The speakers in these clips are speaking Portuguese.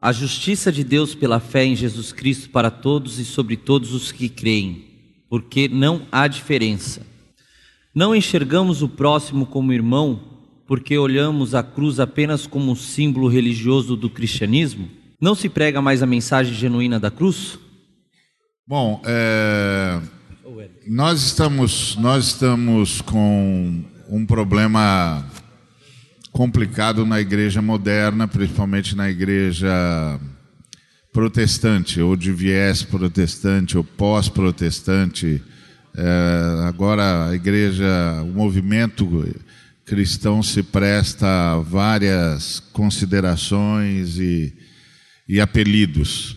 A justiça de Deus pela fé em Jesus Cristo para todos e sobre todos os que creem, porque não há diferença. Não enxergamos o próximo como irmão, porque olhamos a cruz apenas como um símbolo religioso do cristianismo? Não se prega mais a mensagem genuína da cruz? Bom, é, nós estamos nós estamos com um problema complicado na igreja moderna, principalmente na igreja protestante, ou de viés protestante, ou pós-protestante. É, agora a igreja, o movimento cristão se presta a várias considerações e, e apelidos.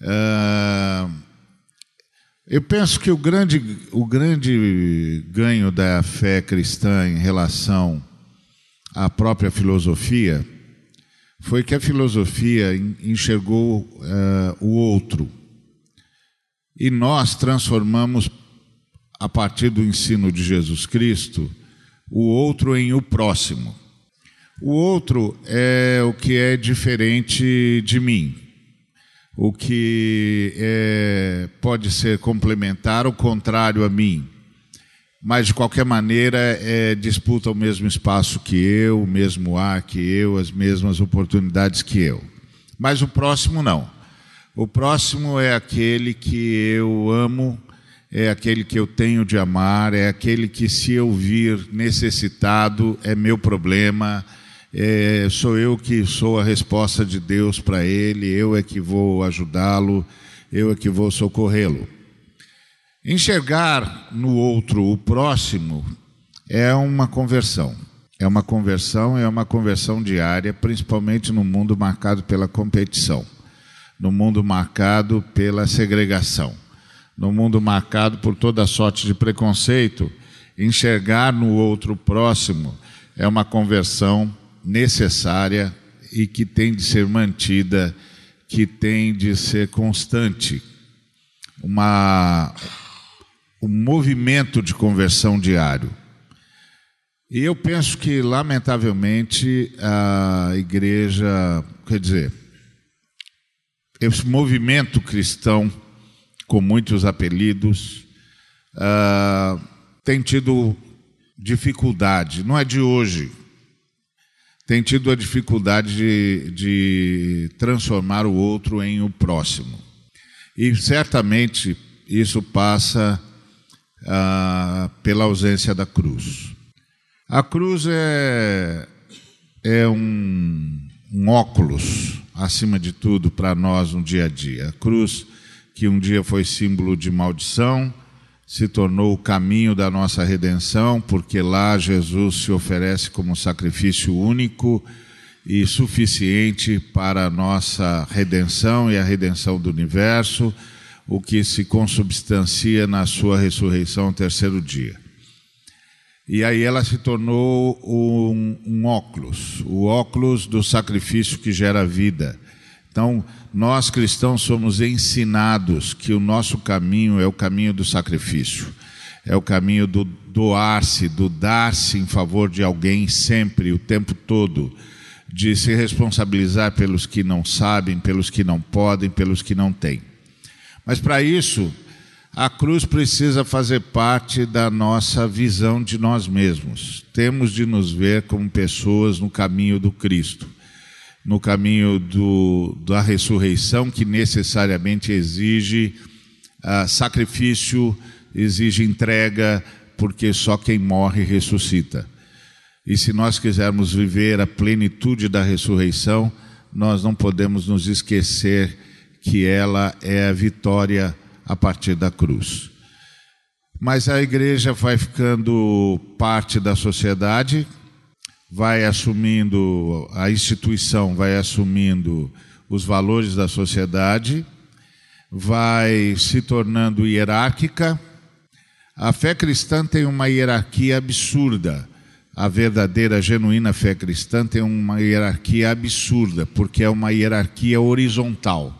É, eu penso que o grande, o grande ganho da fé cristã em relação à própria filosofia foi que a filosofia enxergou uh, o outro. E nós transformamos, a partir do ensino de Jesus Cristo, o outro em o próximo. O outro é o que é diferente de mim, o que é, pode ser complementar ou contrário a mim mas de qualquer maneira é, disputa o mesmo espaço que eu, o mesmo ar que eu, as mesmas oportunidades que eu. Mas o próximo não. O próximo é aquele que eu amo, é aquele que eu tenho de amar, é aquele que, se eu vir necessitado, é meu problema, é, sou eu que sou a resposta de Deus para ele, eu é que vou ajudá-lo, eu é que vou socorrê-lo. Enxergar no outro o próximo é uma conversão. É uma conversão, é uma conversão diária, principalmente no mundo marcado pela competição, no mundo marcado pela segregação, no mundo marcado por toda sorte de preconceito. Enxergar no outro próximo é uma conversão necessária e que tem de ser mantida, que tem de ser constante. Uma o movimento de conversão diário. E eu penso que, lamentavelmente, a igreja, quer dizer, esse movimento cristão, com muitos apelidos, uh, tem tido dificuldade, não é de hoje, tem tido a dificuldade de, de transformar o outro em o próximo. E certamente isso passa ah, pela ausência da cruz. A cruz é, é um, um óculos, acima de tudo, para nós no dia a dia. A cruz, que um dia foi símbolo de maldição, se tornou o caminho da nossa redenção, porque lá Jesus se oferece como sacrifício único e suficiente para a nossa redenção e a redenção do universo o que se consubstancia na sua ressurreição ao terceiro dia. E aí ela se tornou um, um óculos, o óculos do sacrifício que gera vida. Então, nós cristãos somos ensinados que o nosso caminho é o caminho do sacrifício, é o caminho do doar-se, do dar-se em favor de alguém sempre, o tempo todo, de se responsabilizar pelos que não sabem, pelos que não podem, pelos que não têm. Mas para isso, a cruz precisa fazer parte da nossa visão de nós mesmos. Temos de nos ver como pessoas no caminho do Cristo, no caminho do, da ressurreição, que necessariamente exige uh, sacrifício, exige entrega, porque só quem morre ressuscita. E se nós quisermos viver a plenitude da ressurreição, nós não podemos nos esquecer que ela é a vitória a partir da cruz. Mas a igreja vai ficando parte da sociedade, vai assumindo, a instituição vai assumindo os valores da sociedade, vai se tornando hierárquica. A fé cristã tem uma hierarquia absurda. A verdadeira, genuína fé cristã tem uma hierarquia absurda, porque é uma hierarquia horizontal.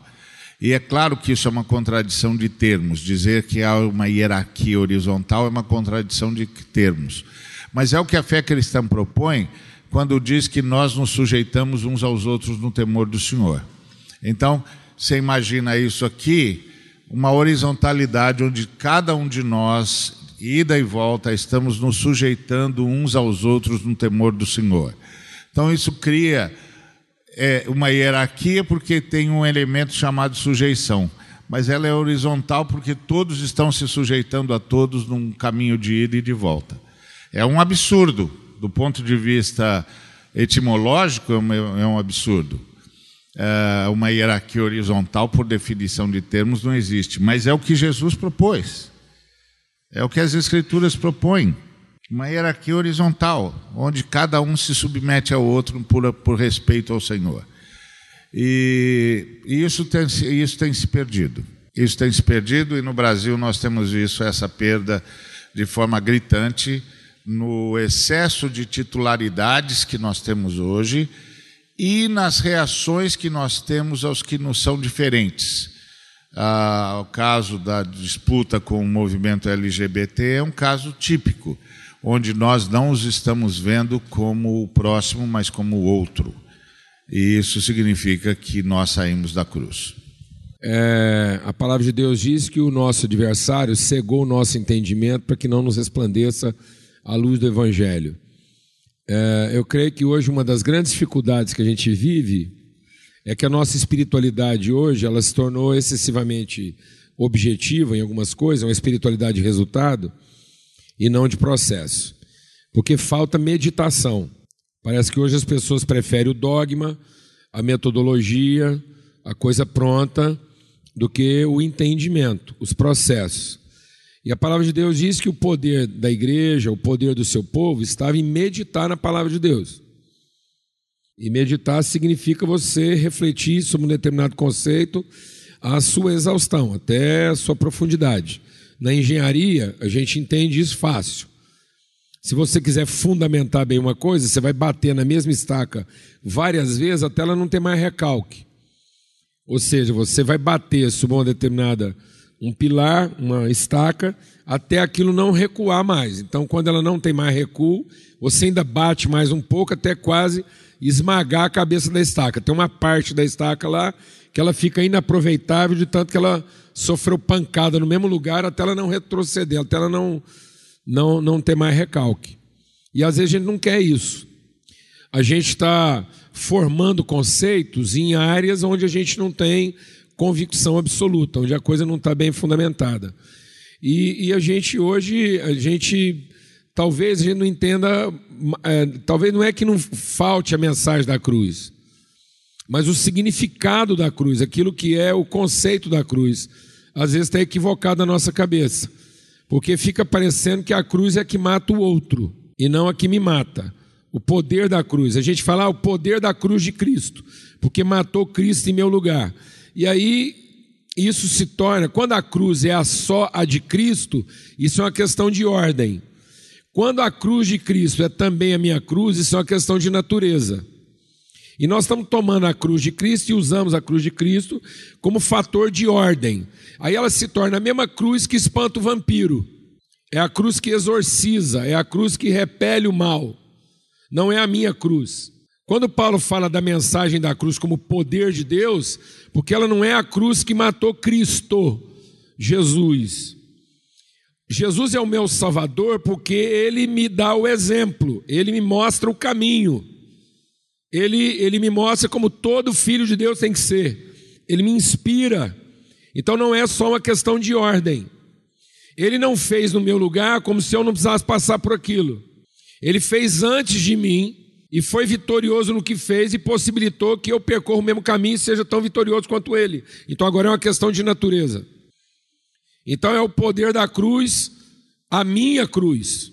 E é claro que isso é uma contradição de termos. Dizer que há uma hierarquia horizontal é uma contradição de termos. Mas é o que a fé cristã propõe quando diz que nós nos sujeitamos uns aos outros no temor do Senhor. Então, você imagina isso aqui, uma horizontalidade onde cada um de nós, ida e volta, estamos nos sujeitando uns aos outros no temor do Senhor. Então, isso cria é, uma hierarquia porque tem um elemento chamado sujeição, mas ela é horizontal porque todos estão se sujeitando a todos num caminho de ida e de volta. É um absurdo, do ponto de vista etimológico, é um absurdo. É uma hierarquia horizontal, por definição de termos, não existe, mas é o que Jesus propôs. É o que as Escrituras propõem. Uma hierarquia horizontal, onde cada um se submete ao outro por, por respeito ao Senhor. E, e isso, tem, isso tem se perdido. Isso tem se perdido, e no Brasil nós temos visto essa perda de forma gritante no excesso de titularidades que nós temos hoje e nas reações que nós temos aos que nos são diferentes. Ah, o caso da disputa com o movimento LGBT é um caso típico onde nós não os estamos vendo como o próximo, mas como o outro. E isso significa que nós saímos da cruz. É, a palavra de Deus diz que o nosso adversário cegou o nosso entendimento para que não nos resplandeça a luz do Evangelho. É, eu creio que hoje uma das grandes dificuldades que a gente vive é que a nossa espiritualidade hoje ela se tornou excessivamente objetiva em algumas coisas, uma espiritualidade de resultado e não de processo. Porque falta meditação. Parece que hoje as pessoas preferem o dogma, a metodologia, a coisa pronta, do que o entendimento, os processos. E a palavra de Deus diz que o poder da igreja, o poder do seu povo, estava em meditar na palavra de Deus. E meditar significa você refletir sobre um determinado conceito à sua exaustão, até a sua profundidade. Na engenharia, a gente entende isso fácil. Se você quiser fundamentar bem uma coisa, você vai bater na mesma estaca várias vezes até ela não ter mais recalque. Ou seja, você vai bater sobre uma determinada um pilar, uma estaca, até aquilo não recuar mais. Então, quando ela não tem mais recuo, você ainda bate mais um pouco até quase esmagar a cabeça da estaca. Tem uma parte da estaca lá que ela fica inaproveitável de tanto que ela sofreu pancada no mesmo lugar até ela não retroceder, até ela não, não, não ter mais recalque. E às vezes a gente não quer isso. A gente está formando conceitos em áreas onde a gente não tem convicção absoluta, onde a coisa não está bem fundamentada. E, e, a gente hoje, a gente talvez a gente não entenda, é, talvez não é que não falte a mensagem da cruz, mas o significado da cruz, aquilo que é o conceito da cruz, às vezes está equivocado na nossa cabeça, porque fica parecendo que a cruz é a que mata o outro e não a que me mata. O poder da cruz. A gente fala ah, o poder da cruz de Cristo, porque matou Cristo em meu lugar. E aí isso se torna, quando a cruz é a só a de Cristo, isso é uma questão de ordem. Quando a cruz de Cristo é também a minha cruz, isso é uma questão de natureza. E nós estamos tomando a cruz de Cristo e usamos a cruz de Cristo como fator de ordem. Aí ela se torna a mesma cruz que espanta o vampiro. É a cruz que exorciza, é a cruz que repele o mal. Não é a minha cruz. Quando Paulo fala da mensagem da cruz como poder de Deus, porque ela não é a cruz que matou Cristo, Jesus. Jesus é o meu Salvador porque ele me dá o exemplo, ele me mostra o caminho. Ele, ele me mostra como todo filho de Deus tem que ser. Ele me inspira. Então não é só uma questão de ordem. Ele não fez no meu lugar como se eu não precisasse passar por aquilo. Ele fez antes de mim e foi vitorioso no que fez e possibilitou que eu percorra o mesmo caminho e seja tão vitorioso quanto ele. Então agora é uma questão de natureza. Então é o poder da cruz, a minha cruz.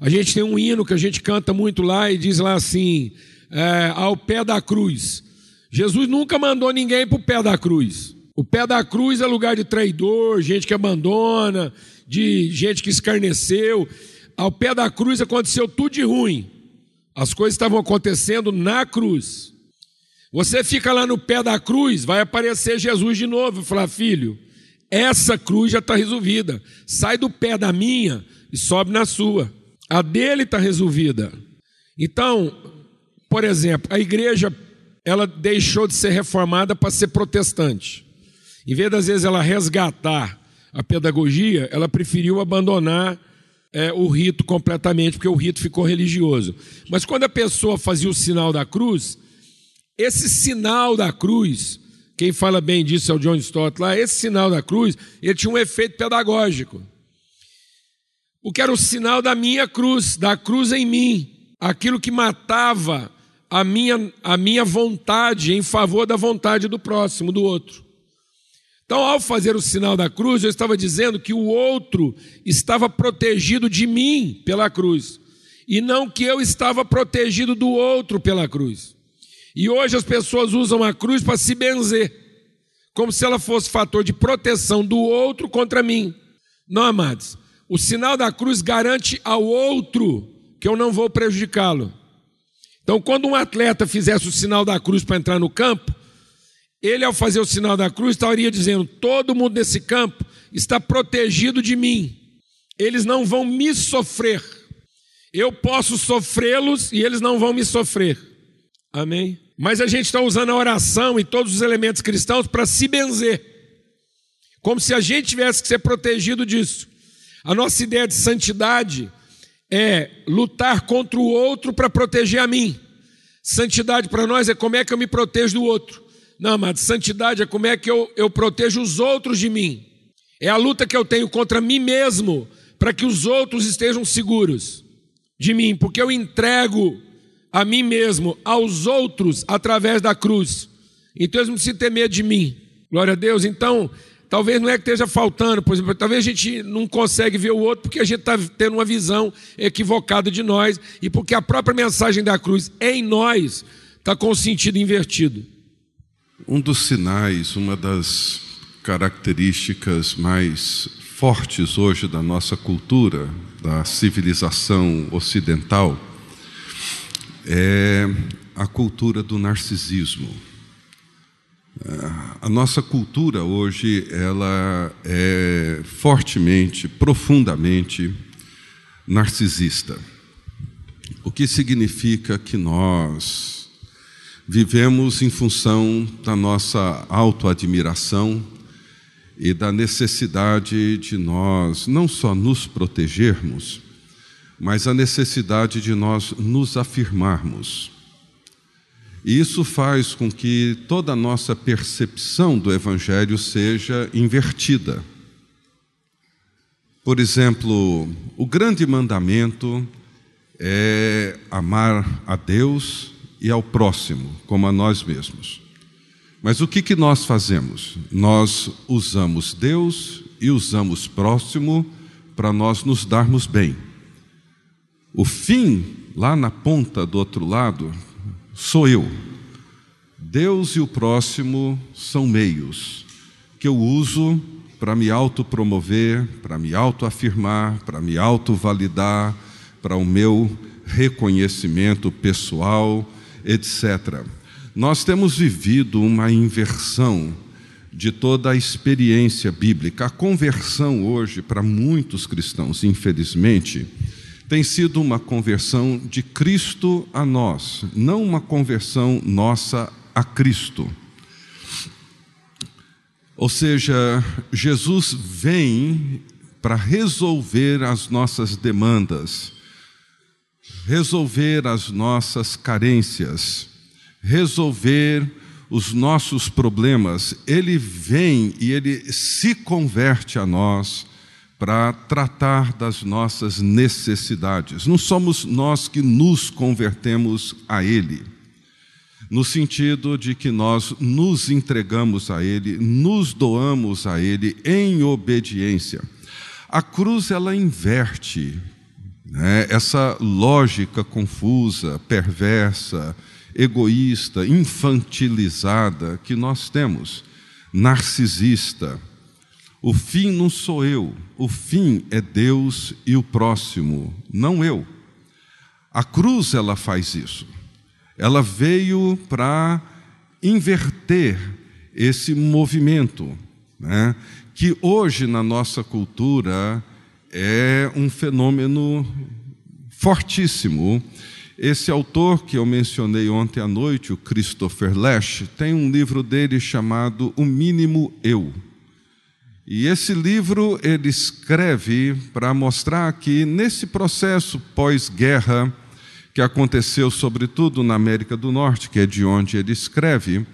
A gente tem um hino que a gente canta muito lá e diz lá assim: é, ao pé da cruz. Jesus nunca mandou ninguém para o pé da cruz. O pé da cruz é lugar de traidor, gente que abandona, de gente que escarneceu. Ao pé da cruz aconteceu tudo de ruim. As coisas estavam acontecendo na cruz. Você fica lá no pé da cruz, vai aparecer Jesus de novo e falar: filho, essa cruz já está resolvida. Sai do pé da minha e sobe na sua. A dele está resolvida. Então, por exemplo, a igreja ela deixou de ser reformada para ser protestante. Em vez das vezes ela resgatar a pedagogia, ela preferiu abandonar é, o rito completamente, porque o rito ficou religioso. Mas quando a pessoa fazia o sinal da cruz, esse sinal da cruz, quem fala bem disso é o John Stott lá, esse sinal da cruz, ele tinha um efeito pedagógico. O que era o sinal da minha cruz, da cruz em mim, aquilo que matava a minha, a minha vontade em favor da vontade do próximo, do outro. Então, ao fazer o sinal da cruz, eu estava dizendo que o outro estava protegido de mim pela cruz, e não que eu estava protegido do outro pela cruz. E hoje as pessoas usam a cruz para se benzer, como se ela fosse fator de proteção do outro contra mim. Não, amados, o sinal da cruz garante ao outro que eu não vou prejudicá-lo. Então, quando um atleta fizesse o sinal da cruz para entrar no campo, ele, ao fazer o sinal da cruz, estaria dizendo: todo mundo nesse campo está protegido de mim, eles não vão me sofrer. Eu posso sofrê-los e eles não vão me sofrer. Amém? Mas a gente está usando a oração e todos os elementos cristãos para se benzer, como se a gente tivesse que ser protegido disso. A nossa ideia de santidade é lutar contra o outro para proteger a mim. Santidade para nós é como é que eu me protejo do outro. Não, mas santidade é como é que eu, eu protejo os outros de mim. É a luta que eu tenho contra mim mesmo para que os outros estejam seguros de mim, porque eu entrego a mim mesmo aos outros através da cruz. Então eles não precisam ter medo de mim. Glória a Deus. Então, Talvez não é que esteja faltando, por exemplo, talvez a gente não consegue ver o outro porque a gente está tendo uma visão equivocada de nós e porque a própria mensagem da cruz em nós está com o sentido invertido. Um dos sinais, uma das características mais fortes hoje da nossa cultura, da civilização ocidental, é a cultura do narcisismo. A nossa cultura hoje ela é fortemente, profundamente narcisista. O que significa que nós vivemos em função da nossa autoadmiração e da necessidade de nós não só nos protegermos, mas a necessidade de nós nos afirmarmos. E isso faz com que toda a nossa percepção do Evangelho seja invertida. Por exemplo, o grande mandamento é amar a Deus e ao próximo, como a nós mesmos. Mas o que, que nós fazemos? Nós usamos Deus e usamos próximo para nós nos darmos bem. O fim, lá na ponta do outro lado, sou eu. Deus e o próximo são meios que eu uso para me autopromover, para me autoafirmar, para me autovalidar, para o meu reconhecimento pessoal, etc. Nós temos vivido uma inversão de toda a experiência bíblica. A conversão hoje, para muitos cristãos, infelizmente, tem sido uma conversão de Cristo a nós, não uma conversão nossa a Cristo. Ou seja, Jesus vem para resolver as nossas demandas, resolver as nossas carências, resolver os nossos problemas. Ele vem e ele se converte a nós para tratar das nossas necessidades. Não somos nós que nos convertemos a Ele, no sentido de que nós nos entregamos a Ele, nos doamos a Ele em obediência. A cruz ela inverte né, essa lógica confusa, perversa, egoísta, infantilizada que nós temos, narcisista o fim não sou eu, o fim é Deus e o próximo, não eu. A cruz ela faz isso. Ela veio para inverter esse movimento, né? que hoje na nossa cultura é um fenômeno fortíssimo Esse autor que eu mencionei ontem à noite, o Christopher Lash, tem um livro dele chamado O Mínimo Eu. E esse livro ele escreve para mostrar que nesse processo pós-guerra, que aconteceu sobretudo na América do Norte, que é de onde ele escreve,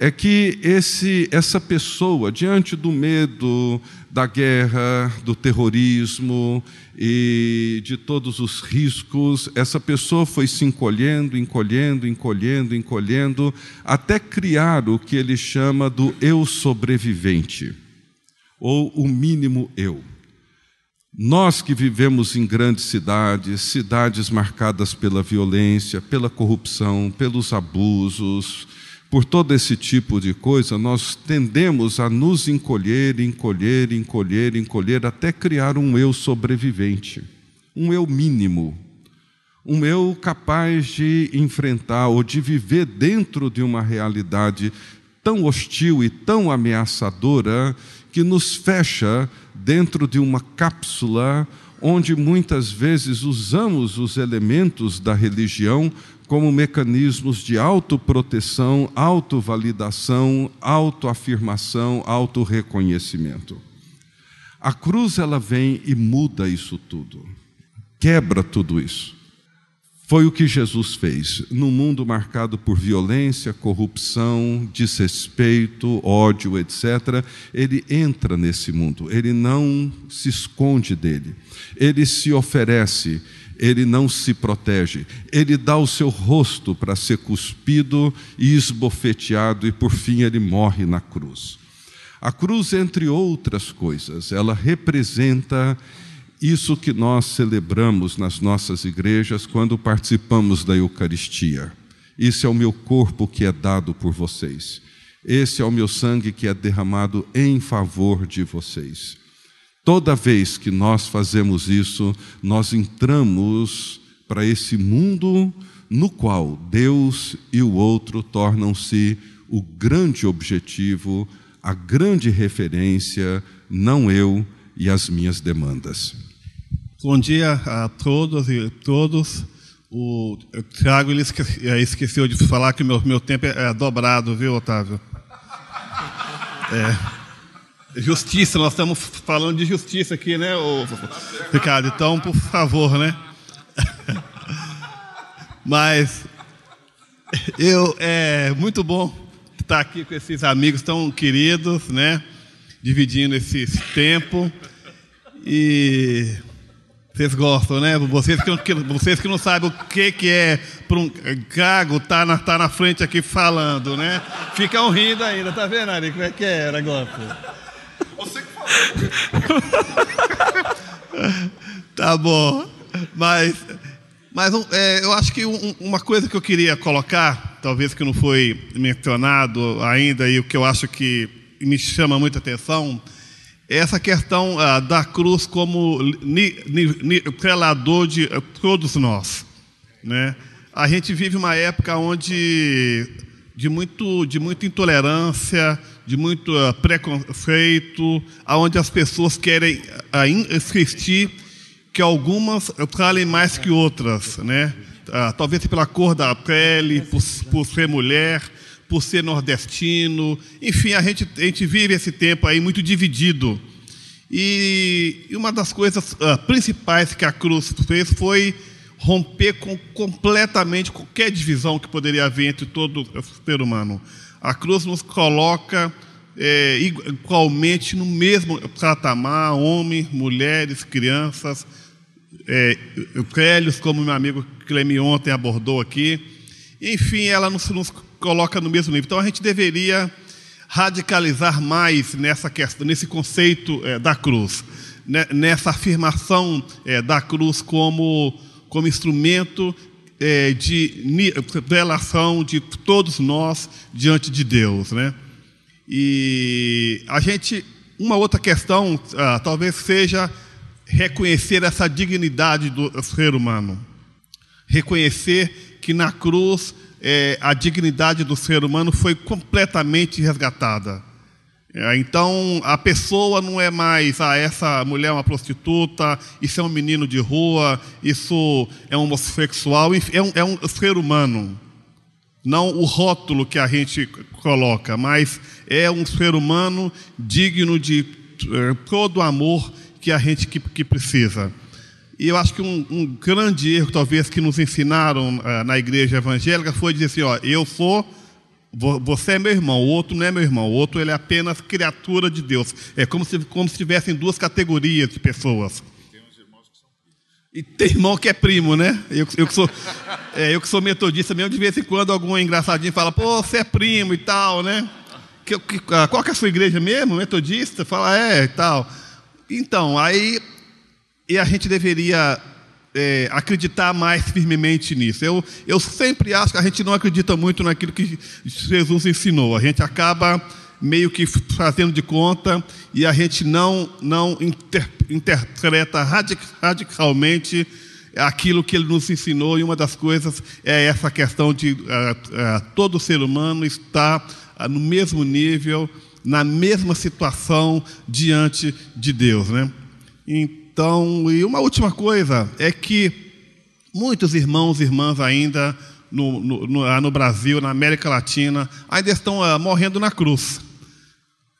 é que esse, essa pessoa, diante do medo, da guerra, do terrorismo e de todos os riscos, essa pessoa foi se encolhendo, encolhendo, encolhendo, encolhendo, até criar o que ele chama do eu sobrevivente, ou o mínimo eu. Nós que vivemos em grandes cidades, cidades marcadas pela violência, pela corrupção, pelos abusos, por todo esse tipo de coisa, nós tendemos a nos encolher, encolher, encolher, encolher, até criar um eu sobrevivente, um eu mínimo, um eu capaz de enfrentar ou de viver dentro de uma realidade tão hostil e tão ameaçadora que nos fecha dentro de uma cápsula onde muitas vezes usamos os elementos da religião como mecanismos de autoproteção, autovalidação, autoafirmação, autorreconhecimento. A cruz ela vem e muda isso tudo, quebra tudo isso. Foi o que Jesus fez. Num mundo marcado por violência, corrupção, desrespeito, ódio, etc., ele entra nesse mundo, ele não se esconde dele, ele se oferece, ele não se protege, ele dá o seu rosto para ser cuspido e esbofeteado, e por fim ele morre na cruz. A cruz, entre outras coisas, ela representa isso que nós celebramos nas nossas igrejas quando participamos da Eucaristia. Isso é o meu corpo que é dado por vocês. Esse é o meu sangue que é derramado em favor de vocês. Toda vez que nós fazemos isso, nós entramos para esse mundo no qual Deus e o outro tornam-se o grande objetivo, a grande referência, não eu e as minhas demandas. Bom dia a todos e todos. O Tiago ele eh, esqueceu de falar que meu, meu tempo é dobrado, viu, Otávio? É. Justiça, nós estamos falando de justiça aqui, né, Ricardo? Então, por favor, né? Mas eu é muito bom estar aqui com esses amigos tão queridos, né? Dividindo esse tempo. E vocês gostam, né? Vocês que, vocês que não sabem o que, que é para um gago estar tá na, tá na frente aqui falando, né? Ficam rindo ainda, tá vendo, Ari? Como é que é o negócio? Você que falou. tá bom. Mas, mas é, eu acho que um, uma coisa que eu queria colocar, talvez que não foi mencionado ainda, e o que eu acho que me chama muita atenção, essa questão ah, da cruz como nivelador de eh, todos nós. Né? A gente vive uma época onde de, muito, de muita intolerância, de muito uh, preconceito, aonde as pessoas querem uh, insistir que algumas falem mais que outras, né? Uh, talvez pela cor da pele, por, por, ser mulher, por ser nordestino, enfim, a gente, a gente vive esse tempo aí muito dividido. E, e uma das coisas uh, principais que a cruz fez foi romper com completamente qualquer divisão que poderia haver entre todo ser humano. A cruz nos coloca é, igualmente no mesmo patamar, homens, mulheres, crianças, é, como meu amigo Clemi ontem abordou aqui. Enfim, ela nos, nos coloca no mesmo nível. Então a gente deveria radicalizar mais nessa questão, nesse conceito é, da cruz, né, nessa afirmação é, da cruz como, como instrumento é, de relação de todos nós diante de Deus, né? E a gente, uma outra questão, ah, talvez seja reconhecer essa dignidade do ser humano, reconhecer que na cruz é, a dignidade do ser humano foi completamente resgatada. É, então a pessoa não é mais ah, essa mulher é uma prostituta, isso é um menino de rua, isso é um homossexual, é um, é um ser humano. Não o rótulo que a gente coloca, mas é um ser humano digno de eh, todo o amor que a gente que, que precisa. E eu acho que um, um, grande erro, talvez, que nos ensinaram uh, na igreja evangélica foi dizer assim: ó, eu sou, você é meu irmão, o outro não é meu irmão, o outro ele é apenas criatura de Deus. É como se, como se tivessem duas categorias de pessoas. E tem irmão que é primo, né? Eu, eu, que, sou, é, eu que sou metodista mesmo, de vez em quando algum engraçadinho fala, pô, você é primo e tal, né? Que, que, ah, qual que é a sua igreja mesmo? Metodista? Fala, é e tal. Então, aí e a gente deveria é, acreditar mais firmemente nisso. Eu, eu sempre acho que a gente não acredita muito naquilo que Jesus ensinou. A gente acaba meio que fazendo de conta e a gente não, não inter, interpreta radic, radicalmente aquilo que ele nos ensinou, e uma das coisas é essa questão de uh, uh, todo ser humano estar uh, no mesmo nível, na mesma situação diante de Deus. Né? Então, e uma última coisa é que muitos irmãos e irmãs ainda no, no, no, no Brasil, na América Latina, ainda estão uh, morrendo na cruz.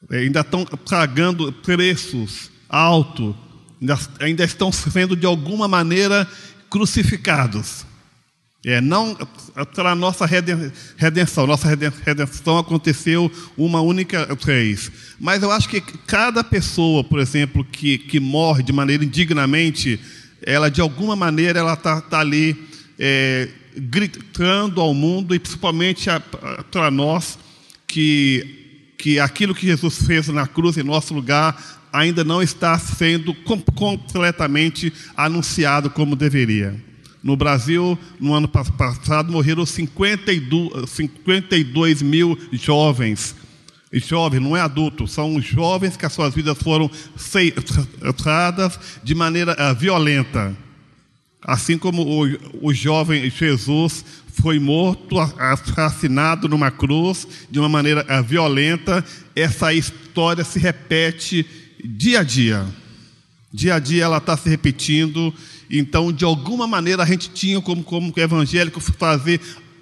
Ainda estão pagando preços altos, ainda, ainda estão sendo de alguma maneira crucificados. É, não para a nossa redenção. Nossa redenção aconteceu uma única vez. Mas eu acho que cada pessoa, por exemplo, que, que morre de maneira indignamente, ela de alguma maneira ela está tá ali é, gritando ao mundo e principalmente para nós que, que aquilo que Jesus fez na cruz em nosso lugar ainda não está sendo completamente anunciado como deveria. No Brasil, no ano passado, morreram 52, 52 mil jovens. E jovens, não é adulto, são jovens que as suas vidas foram ceifradas de maneira uh, violenta. Assim como o, o jovem Jesus foi morto, assassinado numa cruz de uma maneira uh, violenta, essa história se repete dia a dia. Dia a dia ela está se repetindo então, de alguma maneira, a gente tinha como, como evangélico fazer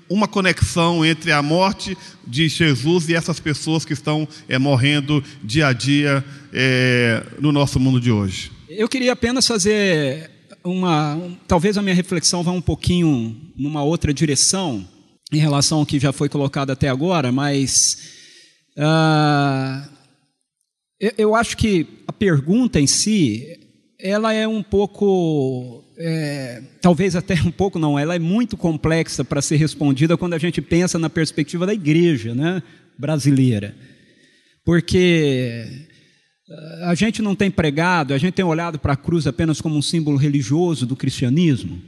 uma conexão entre a morte de Jesus e essas pessoas que estão é, morrendo dia a dia é, no nosso mundo de hoje. Eu queria apenas fazer uma. Um, talvez a minha reflexão vá um pouquinho numa outra direção em relação ao que já foi colocado até agora, mas. Uh, eu, eu acho que a pergunta em si ela é um pouco, é, talvez até um pouco não, ela é muito complexa para ser respondida quando a gente pensa na perspectiva da igreja né, brasileira. Porque eh, a gente não tem pregado, a gente tem olhado para a cruz apenas como um símbolo religioso do cristianismo.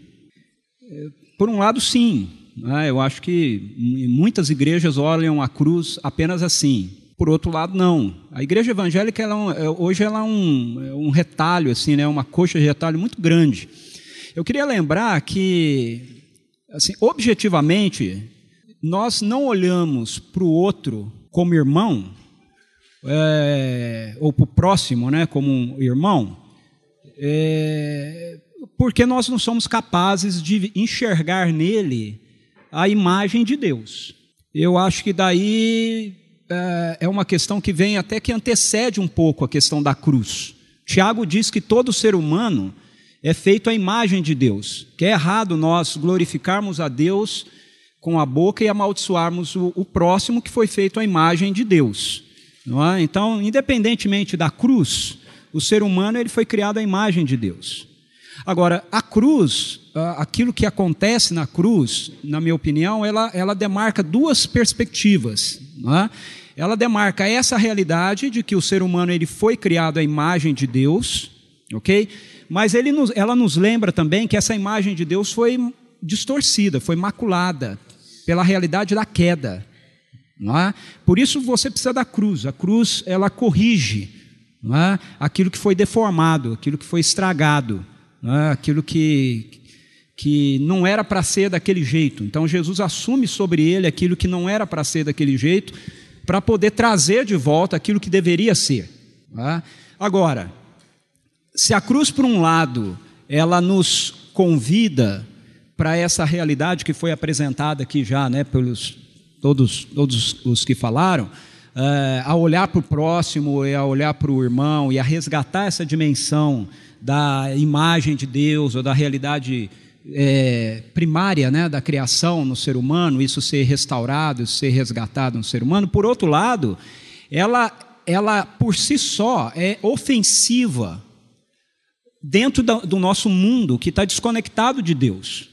Eh, por um lado, sim. Né, eu acho que muitas igrejas olham a cruz apenas assim, por outro lado, não. A igreja evangélica ela é é, hoje ela é um, é um retalho, assim, né, uma coxa de retalho muito grande. Eu queria lembrar que, assim, objetivamente, nós não olhamos para o outro como irmão, é, ou para o próximo né, como um irmão, é, porque nós não somos capazes de enxergar nele a imagem de Deus. Eu acho que daí é, é uma questão que vem até que antecede um pouco a questão da cruz. Tiago diz que todo ser humano é feito à imagem de Deus, que é errado nós glorificarmos a Deus com a boca e amaldiçoarmos o, o próximo que foi feito à imagem de Deus. É? Então, independentemente da cruz, o ser humano ele foi criado à imagem de Deus. Agora, a cruz, aquilo que acontece na cruz, na minha opinião, ela, ela demarca duas perspectivas. É? ela demarca essa realidade de que o ser humano ele foi criado à imagem de Deus, ok? Mas nos, ela nos lembra também que essa imagem de Deus foi distorcida, foi maculada pela realidade da queda. É? Por isso você precisa da cruz. A cruz ela corrige é? aquilo que foi deformado, aquilo que foi estragado, é? aquilo que, que não era para ser daquele jeito. Então Jesus assume sobre ele aquilo que não era para ser daquele jeito para poder trazer de volta aquilo que deveria ser. Tá? Agora, se a cruz, por um lado, ela nos convida para essa realidade que foi apresentada aqui já, né, pelos todos, todos os que falaram, é, a olhar para o próximo e a olhar para o irmão e a resgatar essa dimensão da imagem de Deus ou da realidade é, primária né, da criação no ser humano, isso ser restaurado, ser resgatado no ser humano. Por outro lado, ela, ela por si só é ofensiva dentro do, do nosso mundo que está desconectado de Deus.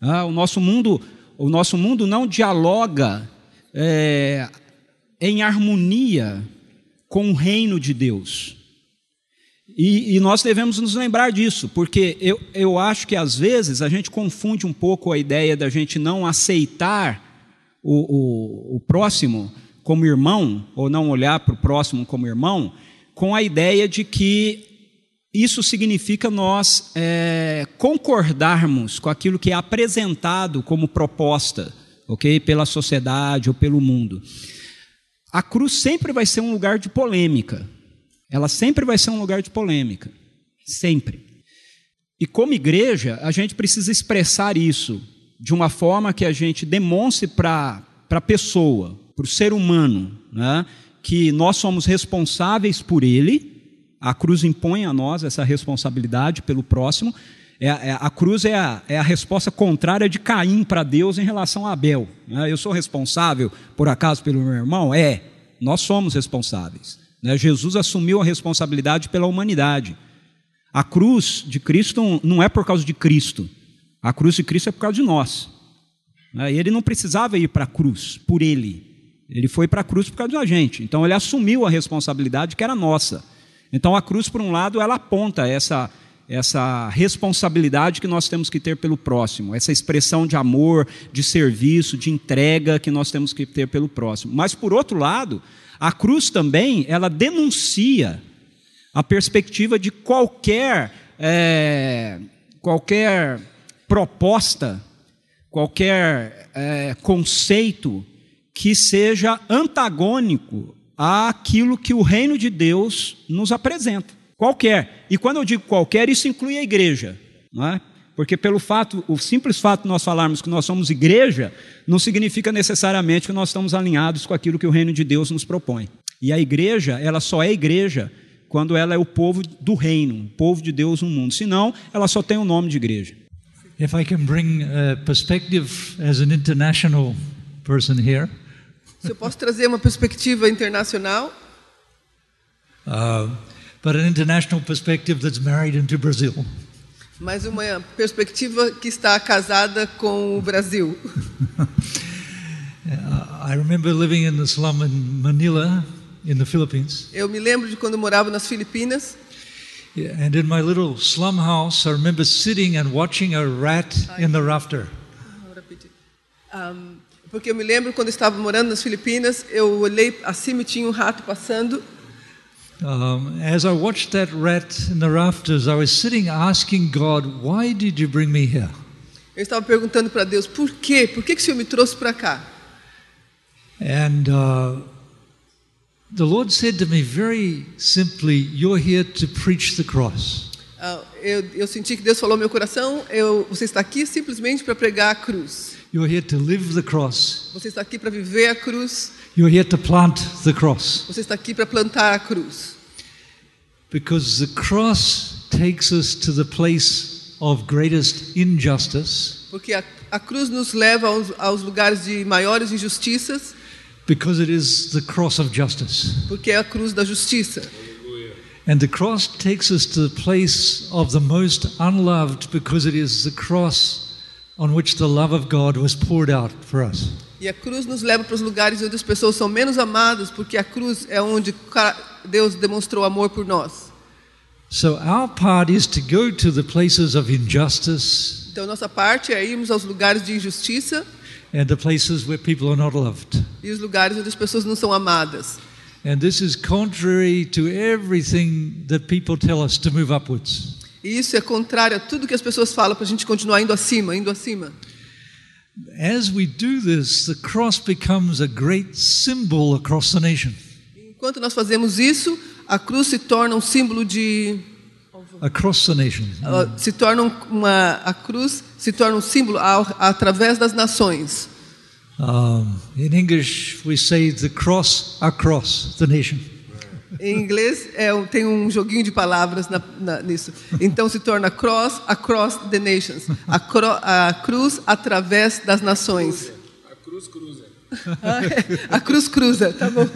Ah, o nosso mundo, o nosso mundo não dialoga é, em harmonia com o reino de Deus. E, e, nós devemos nos lembrar disso, porque eu, eu acho que às vezes a gente confunde um pouco a ideia da gente não aceitar o, o, o próximo como irmão, ou não olhar para o próximo como irmão, com a ideia de que isso significa nós é, concordarmos com aquilo que é apresentado como proposta, ok, pela sociedade ou pelo mundo. A cruz sempre vai ser um lugar de polêmica. Ela sempre vai ser um lugar de polêmica. Sempre. E como igreja, a gente precisa expressar isso de uma forma que a gente demonstre para a pessoa, para o ser humano, né, que nós somos responsáveis por ele. A cruz impõe a nós essa responsabilidade pelo próximo. É, é, a cruz é a, é a resposta contrária de Caim para Deus em relação a Abel. Né? Eu sou responsável, por acaso, pelo meu irmão? É, nós somos responsáveis. Né? Jesus assumiu a responsabilidade pela humanidade. A cruz de Cristo não é por causa de Cristo. A cruz de Cristo é por causa de nós. Né? Ele não precisava ir para a cruz por ele. Ele foi para a cruz por causa da gente. Então ele assumiu a responsabilidade que era nossa. Então a cruz, por um lado, ela aponta essa essa responsabilidade que nós temos que ter pelo próximo, essa expressão de amor, de serviço, de entrega que nós temos que ter pelo próximo. Mas por outro lado, a cruz também ela denuncia a perspectiva de qualquer é, qualquer proposta, qualquer é, conceito que seja antagônico àquilo que o reino de Deus nos apresenta. Qualquer. E quando eu digo qualquer, isso inclui a igreja. Não é? Porque pelo fato, o simples fato de nós falarmos que nós somos igreja, não significa necessariamente que nós estamos alinhados com aquilo que o reino de Deus nos propõe. E a igreja, ela só é igreja quando ela é o povo do reino, o povo de Deus no mundo. Senão, ela só tem o nome de igreja. If I can bring a perspective as an international person here. Se eu posso trazer uma perspectiva internacional. Uh, but an international perspective that's married into Brazil. Mas uma perspectiva que está casada com o Brasil. I remember living in the slum in Manila, in the Philippines. Eu me lembro de quando morava nas Filipinas. And in my little slum house, I remember sitting and watching a rat in the rafter. Um, porque eu me lembro quando estava morando nas Filipinas, eu olhei acima e tinha um rato passando. Um, as I watched that rat in the rafters, I was sitting asking God, why did you bring me here? Eu estava perguntando para Deus, por quê? Por que, que o Senhor me trouxe para cá? And uh, the Lord said to me very simply, you're here to preach the cross. Uh, eu, eu, senti que Deus falou no meu coração, eu, você está aqui simplesmente para pregar a cruz. You're here to live the cross. Você está aqui para viver a cruz. You're here to plant the cross. Você está aqui para plantar a cruz. Because the cross takes us to the place of greatest injustice. Porque a, a cruz nos leva aos, aos lugares de maiores injustiças. Because it is the cross of justice. Porque é a cruz da justiça. And the cross takes us to the place of the most unloved because it is the cross on which the love of God was poured out for us. E a cruz nos leva para os lugares onde as pessoas são menos amadas, porque a cruz é onde Deus demonstrou amor por nós. So our part is to go to the places of injustice. Então nossa parte é irmos aos lugares de injustiça. And the places where people are not loved. E os lugares onde as pessoas não são amadas. And this is contrary to everything that people tell us to move upwards. E isso é contrário a tudo que as pessoas falam para a gente continuar indo acima, indo acima. as we do this, the cross becomes a great symbol across the nation. Enquanto nós fazemos isso, a cruz se torna um símbolo de Across the nation. se torna um- uma a cruz se torna um símbolo através das nações. Um, in English, we say the cross across the nation. Em inglês é, tem um joguinho de palavras na- na- nisso. Então se torna cross across the nations. A, cro- a cruz através das nações. A cruz cruza. A cruz cruza, tá bom.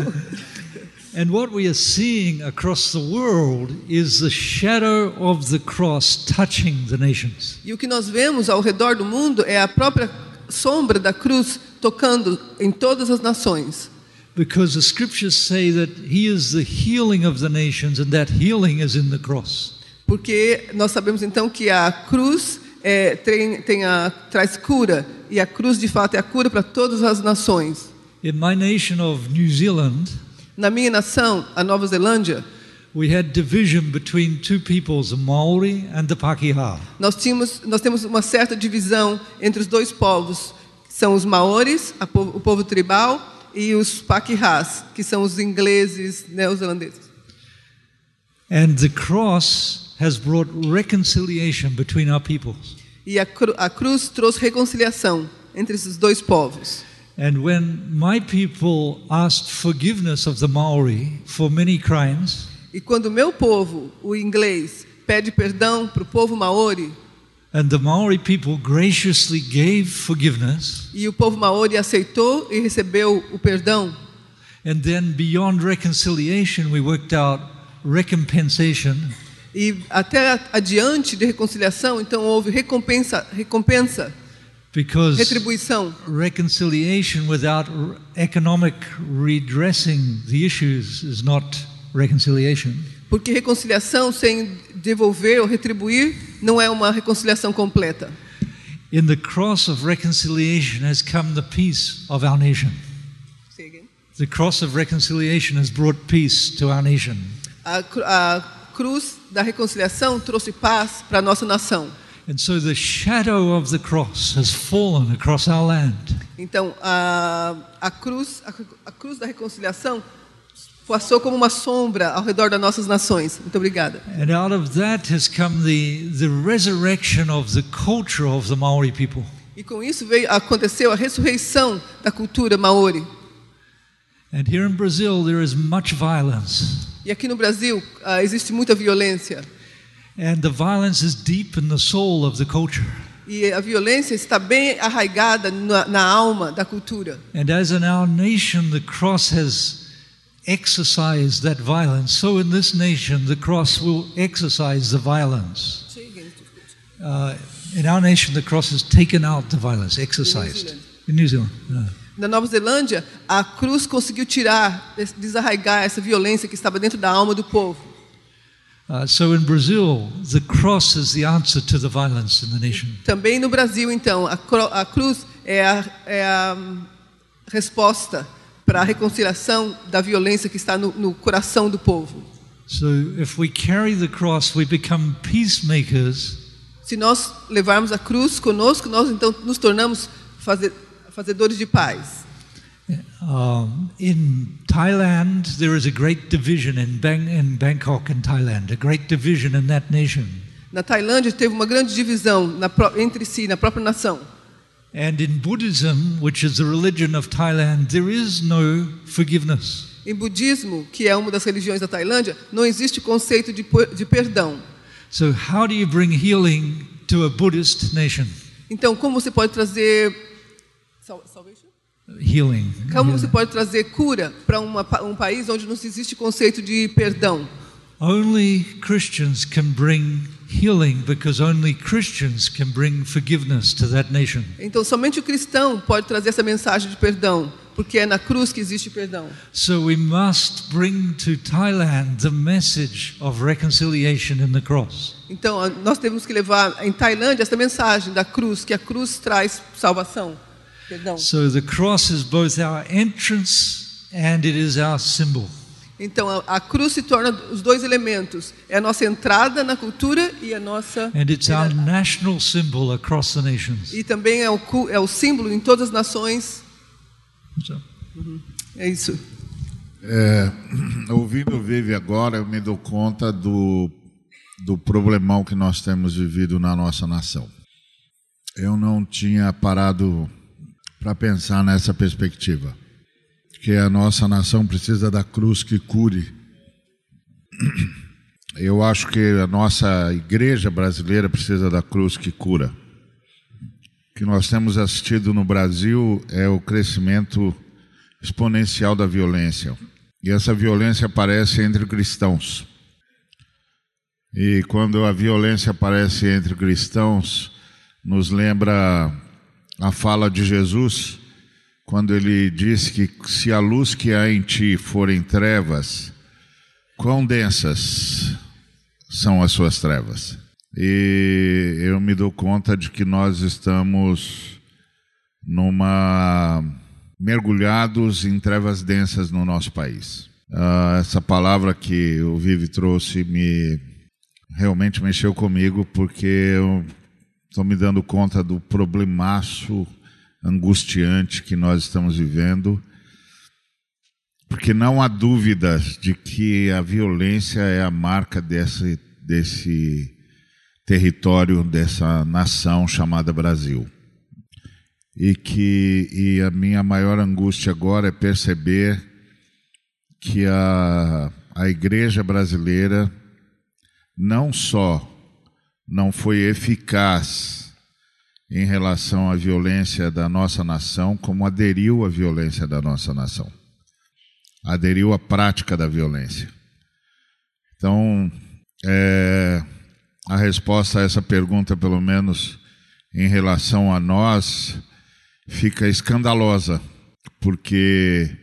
And what we are seeing across the world is the shadow of the cross touching the nations. E o que nós vemos ao redor do mundo é a própria sombra da cruz tocando em todas as nações. Because the scriptures say that He is the healing of the nations, and that healing is in the cross. Porque nós sabemos então que a cruz é, tem, tem a, traz cura, e a cruz de fato é a cura para todas as nações. In my nation of New Zealand, Na minha nação, a Nova Zelândia, we had division between two peoples, the Maori and the Pakeha. nós, tínhamos, nós temos uma certa divisão entre os dois povos, são os maores, povo- o povo tribal, e os paquihás, que são os ingleses neozelandeses. And the cross has brought reconciliation between our peoples. E a, cru, a cruz trouxe reconciliação entre esses dois povos. And when my people asked forgiveness of the Maori for many crimes, E quando meu povo, o inglês, pede perdão para o povo maori, and the Maori people graciously gave forgiveness, e o povo maori aceitou e recebeu o perdão, and then beyond reconciliation, we worked out recompensation. e até adiante de reconciliação, então houve recompensa, recompensa, Because retribuição. reconciliation without economic redressing the issues is not reconciliation. Porque reconciliação sem devolver ou retribuir não é uma reconciliação completa. In the cross of reconciliation has come the peace of our nation. The cross of reconciliation has brought peace to our nation. A, a cruz da reconciliação trouxe paz para a nossa nação. And so the shadow of the cross has fallen across our land. Então, a, a, cruz, a, a cruz da reconciliação passou como uma sombra ao redor das nossas nações. Muito obrigada. And out of that has come the, the resurrection of the culture of the Maori people. E com isso veio, aconteceu a ressurreição da cultura maori. And here in Brazil, there is much violence. E aqui no Brasil ah, existe muita violência. And the violence is deep in the soul of the culture. E a violência está bem arraigada na, na alma da cultura. And as in our nation, the cross has exercised that violence, so in this nation, the cross will exercise the violence. Uh, in our nation, the cross has taken out the violence, exercised. In New Zealand. yeah. Na Nova Zelândia, a cruz conseguiu tirar, des- desarraigar essa violência que estava dentro da alma do povo. Uh, so in Brazil, the cross is the answer to the violence in the nation. Também no Brasil, então, a cruz é a, é a hum, resposta para a reconciliação da violência que está no, no coração do povo. So if we carry the cross, we become peacemakers Se nós levarmos a cruz conosco, nós então nos tornamos faze- fazedores de paz. Um, in Thailand, there is a great division in, Bang, in Bangkok and Thailand, a great division in that nation. Na Tailândia teve uma grande divisão na entre si, na própria nação. And in Buddhism, which is the religion of Thailand, there is no forgiveness. Em budismo, que é uma das religiões da Tailândia, não existe conceito de, de perdão. So, how do you bring healing to a Buddhist nation? Então, como você pode trazer sal- salvation? Healing. Como você pode trazer cura para um país onde não existe conceito de perdão? Only Christians can bring healing because only Christians can bring forgiveness to that nation. Então, somente o cristão pode trazer essa mensagem de perdão, porque é na cruz que existe perdão. So we must bring to Thailand the message of reconciliation in the cross. Então, nós temos que levar em Tailândia essa mensagem da cruz, que a cruz traz salvação. Perdão. So the cross is both our entrance and it is our symbol. Então a, a cruz se torna os dois elementos: é a nossa entrada na cultura e a nossa And it's our national symbol across the nations. e também é o, é o símbolo em todas as nações. So, É isso. É, ouvindo o Vive agora, eu me dou conta do, do problemão que nós temos vivido na nossa nação. Eu não tinha parado para pensar nessa perspectiva. Que a nossa nação precisa da cruz que cure. Eu acho que a nossa igreja brasileira precisa da cruz que cura. O que nós temos assistido no Brasil é o crescimento exponencial da violência. E essa violência aparece entre cristãos. E quando a violência aparece entre cristãos, nos lembra a fala de Jesus, quando ele disse que se a luz que há em ti forem trevas, quão densas são as suas trevas. E eu me dou conta de que nós estamos numa mergulhados em trevas densas no nosso país. Ah, essa palavra que o Vive trouxe me realmente mexeu comigo porque eu estou me dando conta do problemaço angustiante que nós estamos vivendo, porque não há dúvidas de que a violência é a marca desse, desse território, dessa nação chamada Brasil. E que e a minha maior angústia agora é perceber que a, a igreja brasileira não só não foi eficaz em relação à violência da nossa nação, como aderiu à violência da nossa nação. Aderiu à prática da violência. Então, é, a resposta a essa pergunta, pelo menos em relação a nós, fica escandalosa, porque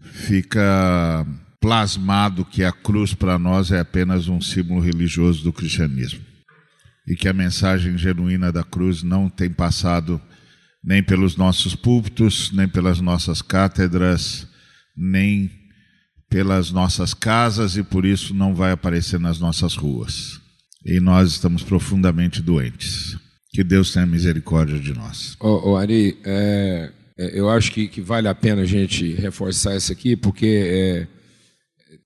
fica plasmado que a cruz para nós é apenas um símbolo religioso do cristianismo. E que a mensagem genuína da cruz não tem passado nem pelos nossos púlpitos, nem pelas nossas cátedras, nem pelas nossas casas e por isso não vai aparecer nas nossas ruas. E nós estamos profundamente doentes. Que Deus tenha misericórdia de nós. Ô, ô Ari, é, é, eu acho que, que vale a pena a gente reforçar isso aqui, porque é,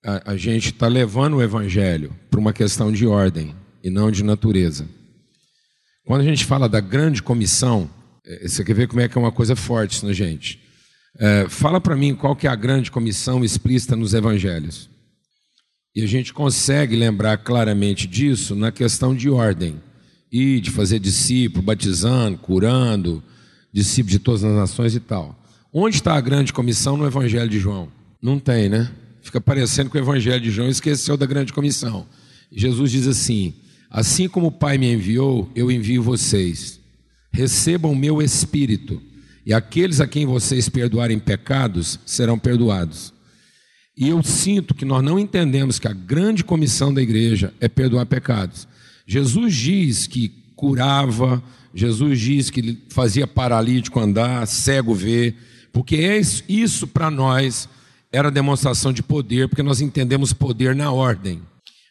a, a gente está levando o evangelho para uma questão de ordem e não de natureza. Quando a gente fala da grande comissão, é, você quer ver como é que é uma coisa forte isso na gente. É, fala para mim qual que é a grande comissão explícita nos evangelhos. E a gente consegue lembrar claramente disso na questão de ordem e de fazer discípulo, batizando, curando, discípulo de todas as nações e tal. Onde está a grande comissão no Evangelho de João? Não tem, né? Fica parecendo que o Evangelho de João esqueceu da grande comissão. Jesus diz assim: Assim como o Pai me enviou, eu envio vocês. Recebam o meu espírito, e aqueles a quem vocês perdoarem pecados serão perdoados. E eu sinto que nós não entendemos que a grande comissão da igreja é perdoar pecados. Jesus diz que curava, Jesus diz que fazia paralítico andar, cego ver, porque é isso, isso para nós era demonstração de poder, porque nós entendemos poder na ordem.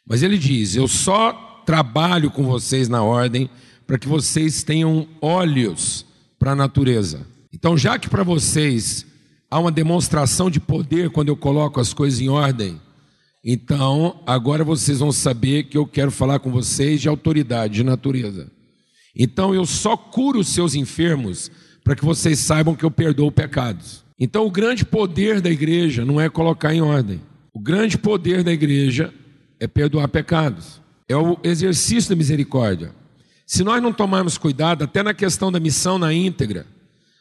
Mas ele diz: Eu só trabalho com vocês na ordem para que vocês tenham olhos para a natureza. Então, já que para vocês há uma demonstração de poder quando eu coloco as coisas em ordem, então agora vocês vão saber que eu quero falar com vocês de autoridade, de natureza. Então eu só curo os seus enfermos para que vocês saibam que eu perdoo pecados. Então o grande poder da igreja não é colocar em ordem. O grande poder da igreja é perdoar pecados. É o exercício da misericórdia. Se nós não tomarmos cuidado, até na questão da missão na íntegra,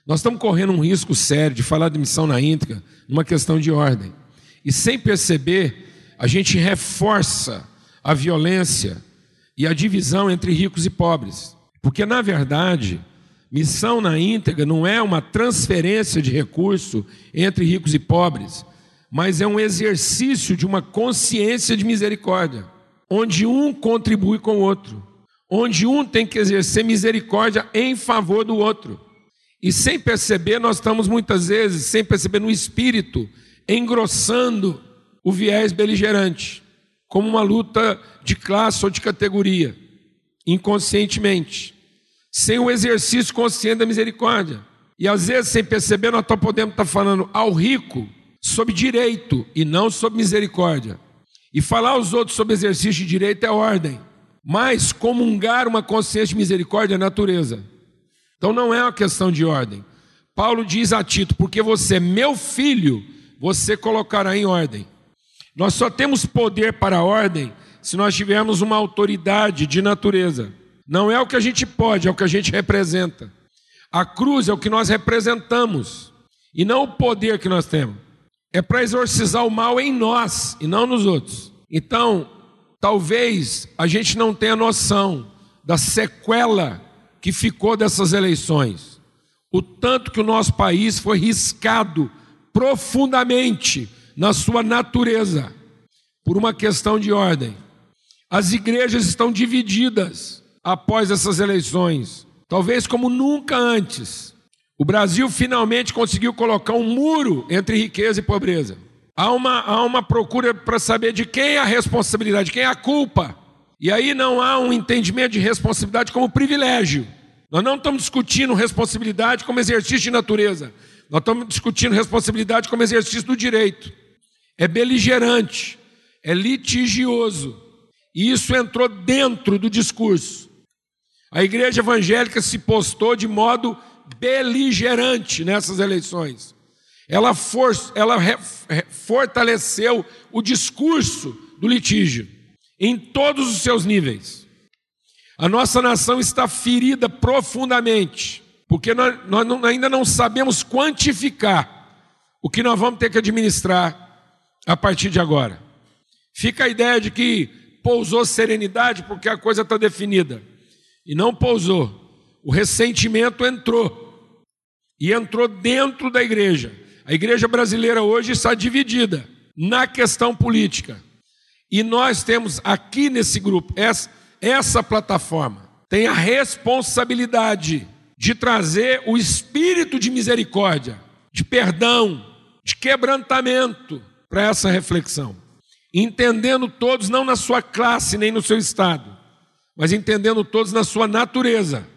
nós estamos correndo um risco sério de falar de missão na íntegra numa questão de ordem. E sem perceber, a gente reforça a violência e a divisão entre ricos e pobres. Porque, na verdade, missão na íntegra não é uma transferência de recurso entre ricos e pobres, mas é um exercício de uma consciência de misericórdia, onde um contribui com o outro, onde um tem que exercer misericórdia em favor do outro. E sem perceber, nós estamos muitas vezes, sem perceber no espírito, engrossando o viés beligerante, como uma luta de classe ou de categoria, inconscientemente, sem o exercício consciente da misericórdia. E às vezes, sem perceber, nós podemos estar falando ao rico sobre direito e não sobre misericórdia. E falar aos outros sobre exercício de direito é ordem, mas comungar uma consciência de misericórdia é natureza. Então não é uma questão de ordem. Paulo diz a Tito: porque você é meu filho, você colocará em ordem. Nós só temos poder para a ordem se nós tivermos uma autoridade de natureza. Não é o que a gente pode, é o que a gente representa. A cruz é o que nós representamos e não o poder que nós temos. É para exorcizar o mal em nós e não nos outros. Então, talvez a gente não tenha noção da sequela que ficou dessas eleições. O tanto que o nosso país foi riscado profundamente na sua natureza por uma questão de ordem. As igrejas estão divididas após essas eleições, talvez como nunca antes. O Brasil finalmente conseguiu colocar um muro entre riqueza e pobreza. Há uma, há uma procura para saber de quem é a responsabilidade, quem é a culpa. E aí não há um entendimento de responsabilidade como privilégio. Nós não estamos discutindo responsabilidade como exercício de natureza. Nós estamos discutindo responsabilidade como exercício do direito. É beligerante, é litigioso. E isso entrou dentro do discurso. A igreja evangélica se postou de modo beligerante nessas eleições. Ela, for, ela re, fortaleceu o discurso do litígio em todos os seus níveis. A nossa nação está ferida profundamente, porque nós, nós não, ainda não sabemos quantificar o que nós vamos ter que administrar a partir de agora. Fica a ideia de que pousou serenidade porque a coisa está definida. E não pousou. O ressentimento entrou. E entrou dentro da igreja. A igreja brasileira hoje está dividida na questão política. E nós temos aqui nesse grupo, essa, essa plataforma, tem a responsabilidade de trazer o espírito de misericórdia, de perdão, de quebrantamento para essa reflexão. Entendendo todos, não na sua classe nem no seu estado, mas entendendo todos na sua natureza.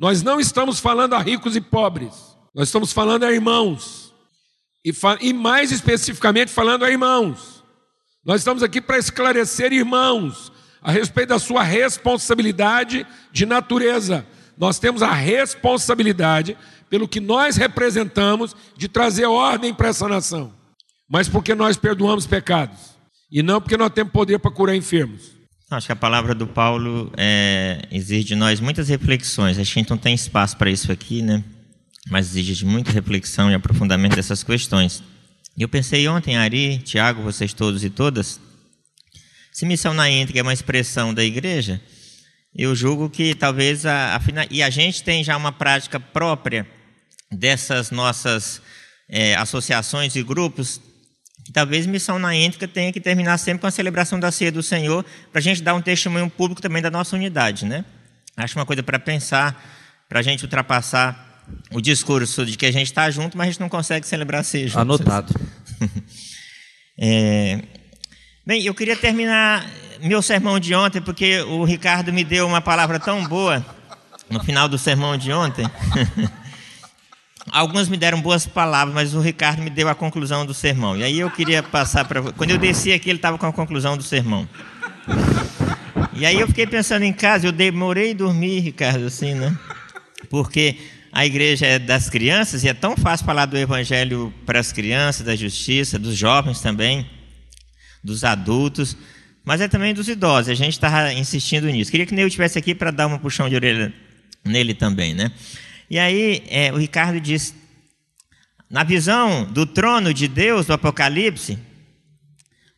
Nós não estamos falando a ricos e pobres, nós estamos falando a irmãos, e, e mais especificamente falando a irmãos. Nós estamos aqui para esclarecer irmãos a respeito da sua responsabilidade de natureza. Nós temos a responsabilidade, pelo que nós representamos, de trazer ordem para essa nação mas porque nós perdoamos pecados e não porque nós temos poder para curar enfermos. Acho que a palavra do Paulo é, exige de nós muitas reflexões. A gente não tem espaço para isso aqui, né? Mas exige de muita reflexão e aprofundamento dessas questões. Eu pensei ontem, Ari, Tiago, vocês todos e todas, se missão na íntegra é uma expressão da igreja, eu julgo que talvez a, a e a gente tem já uma prática própria dessas nossas é, associações e grupos que talvez missão na íntegra tenha que terminar sempre com a celebração da ceia do Senhor, para a gente dar um testemunho público também da nossa unidade, né? Acho uma coisa para pensar, para a gente ultrapassar o discurso de que a gente está junto, mas a gente não consegue celebrar a ceia junto. Anotado. é... Bem, eu queria terminar meu sermão de ontem, porque o Ricardo me deu uma palavra tão boa no final do sermão de ontem. Alguns me deram boas palavras, mas o Ricardo me deu a conclusão do sermão. E aí eu queria passar para. Quando eu desci aqui, ele estava com a conclusão do sermão. E aí eu fiquei pensando em casa, eu demorei dormir, Ricardo, assim, né? Porque a igreja é das crianças e é tão fácil falar do evangelho para as crianças, da justiça, dos jovens também, dos adultos, mas é também dos idosos. A gente estava insistindo nisso. Queria que Neu estivesse aqui para dar uma puxão de orelha nele também, né? E aí é, o Ricardo diz: na visão do trono de Deus do Apocalipse,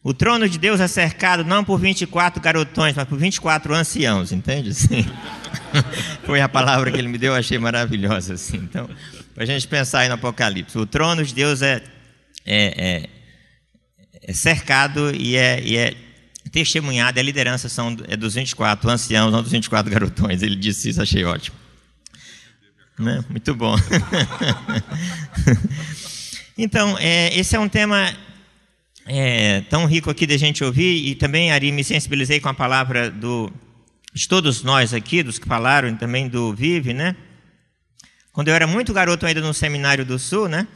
o trono de Deus é cercado não por 24 garotões, mas por 24 anciãos, entende? Assim, foi a palavra que ele me deu, achei maravilhosa. Assim. Então, para a gente pensar aí no Apocalipse, o trono de Deus é, é, é, é cercado e é, e é testemunhado, a liderança são, é dos 24 anciãos, não dos 24 garotões. Ele disse isso, achei ótimo. Né? Muito bom. então, é, esse é um tema é, tão rico aqui de a gente ouvir, e também, Ari, me sensibilizei com a palavra do, de todos nós aqui, dos que falaram, e também do Vive, né? Quando eu era muito garoto ainda no Seminário do Sul, né?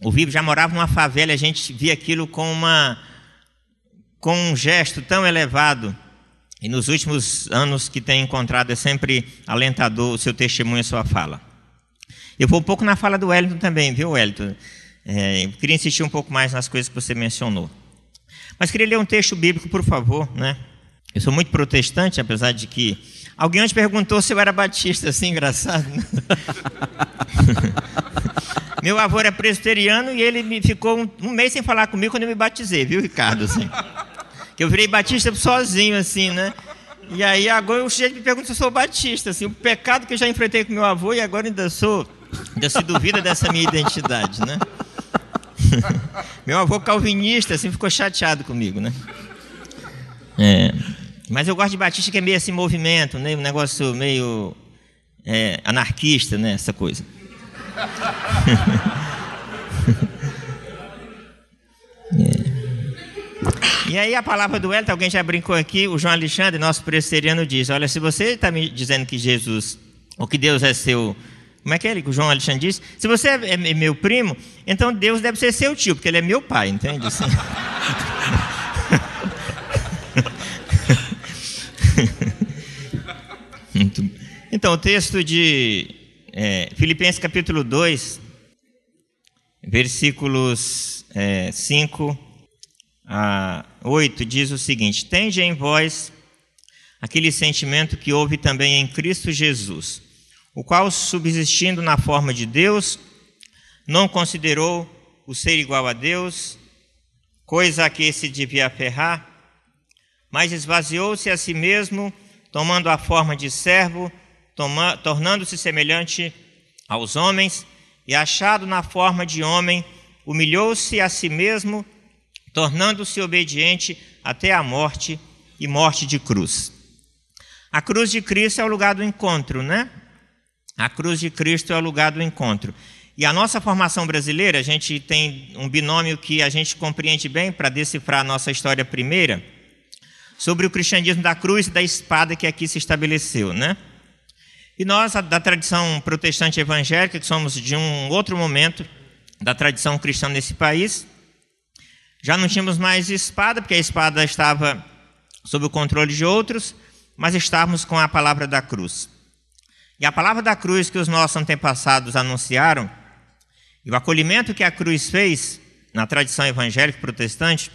O Vive já morava numa favela a gente via aquilo com, uma, com um gesto tão elevado. E nos últimos anos que tenho encontrado é sempre alentador o seu testemunho a sua fala. Eu vou um pouco na fala do Wellington também, viu, Wellington? É, queria insistir um pouco mais nas coisas que você mencionou. Mas queria ler um texto bíblico, por favor, né? Eu sou muito protestante, apesar de que alguém antes perguntou se eu era batista, assim, engraçado. Né? Meu avô era presbiteriano e ele ficou um, um, mês sem falar comigo quando eu me batizei, viu, Ricardo? Assim. Que eu virei batista sozinho, assim, né? E aí agora o sujeito me pergunta se eu sou batista, assim, o pecado que eu já enfrentei com meu avô e agora ainda sou, ainda se duvida dessa minha identidade, né? meu avô calvinista, assim, ficou chateado comigo, né? É, mas eu gosto de batista que é meio assim movimento, né? Um negócio meio é, anarquista, né? Essa coisa. E aí a palavra do Elton, alguém já brincou aqui, o João Alexandre, nosso presbiteriano, diz, olha, se você está me dizendo que Jesus, ou que Deus é seu, como é que é que o João Alexandre diz? Se você é, é meu primo, então Deus deve ser seu tio, porque ele é meu pai, entende? Assim. então, o texto de é, Filipenses capítulo 2, versículos é, 5 a 8 diz o seguinte: Tende em vós aquele sentimento que houve também em Cristo Jesus, o qual, subsistindo na forma de Deus, não considerou o ser igual a Deus, coisa a que se devia aferrar, mas esvaziou-se a si mesmo, tomando a forma de servo, tornando-se semelhante aos homens, e achado na forma de homem, humilhou-se a si mesmo, tornando-se obediente até a morte e morte de cruz. A cruz de Cristo é o lugar do encontro, né? A cruz de Cristo é o lugar do encontro. E a nossa formação brasileira, a gente tem um binômio que a gente compreende bem para decifrar a nossa história primeira, sobre o cristianismo da cruz e da espada que aqui se estabeleceu, né? E nós, da tradição protestante evangélica, que somos de um outro momento da tradição cristã nesse país, já não tínhamos mais espada, porque a espada estava sob o controle de outros, mas estávamos com a palavra da cruz. E a palavra da cruz que os nossos antepassados anunciaram, e o acolhimento que a cruz fez na tradição evangélica protestante,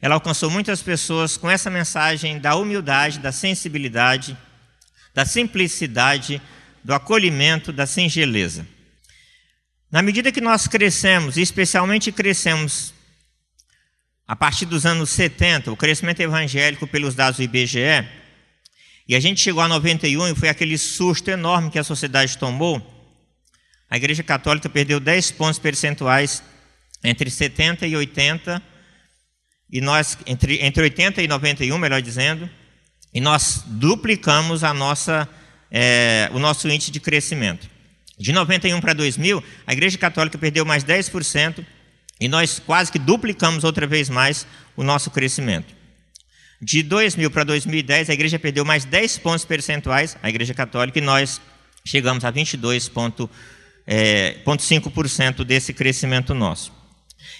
ela alcançou muitas pessoas com essa mensagem da humildade, da sensibilidade, da simplicidade, do acolhimento, da singeleza. Na medida que nós crescemos, e especialmente crescemos a partir dos anos 70, o crescimento evangélico pelos dados do IBGE, e a gente chegou a 91 e foi aquele susto enorme que a sociedade tomou. A Igreja Católica perdeu 10 pontos percentuais entre 70 e 80, e nós entre, entre 80 e 91, melhor dizendo, e nós duplicamos a nossa, é, o nosso índice de crescimento. De 91 para 2000, a Igreja Católica perdeu mais 10%, e nós quase que duplicamos outra vez mais o nonosso crescimento. De 2000 para 2010, a igreja perdeu mais 10 pontos percentuais, a igreja católica, e nós chegamos a 22,5% é, desse crescimento nosso.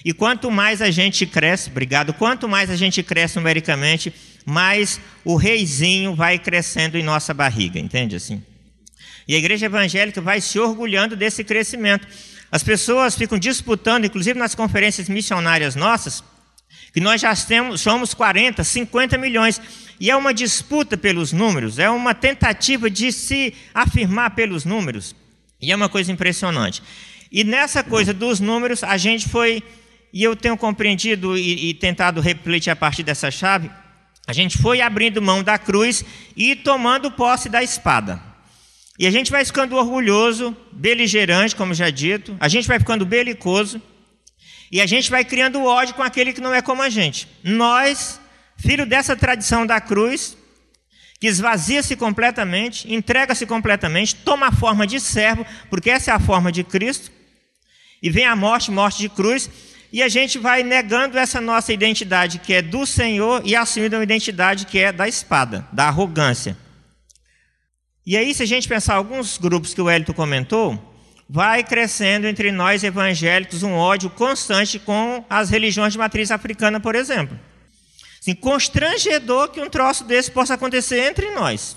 E quanto mais a gente cresce, obrigado, quanto mais a gente cresce numericamente, mais o reizinho vai crescendo em nossa barriga, entende assim? E a igreja evangélica vai se orgulhando desse crescimento. As pessoas ficam disputando, inclusive nas conferências missionárias nossas, que nós já temos, somos 40, 50 milhões. E é uma disputa pelos números, é uma tentativa de se afirmar pelos números. E é uma coisa impressionante. E nessa coisa dos números, a gente foi, e eu tenho compreendido e, e tentado refletir a partir dessa chave, a gente foi abrindo mão da cruz e tomando posse da espada. E a gente vai ficando orgulhoso, beligerante, como já dito, a gente vai ficando belicoso, e a gente vai criando ódio com aquele que não é como a gente. Nós, filho dessa tradição da cruz, que esvazia-se completamente, entrega-se completamente, toma a forma de servo, porque essa é a forma de Cristo, e vem a morte, morte de cruz, e a gente vai negando essa nossa identidade que é do Senhor e assumindo uma identidade que é da espada, da arrogância. E aí, se a gente pensar alguns grupos que o Hélito comentou, vai crescendo entre nós evangélicos um ódio constante com as religiões de matriz africana, por exemplo. Assim, constrangedor que um troço desse possa acontecer entre nós.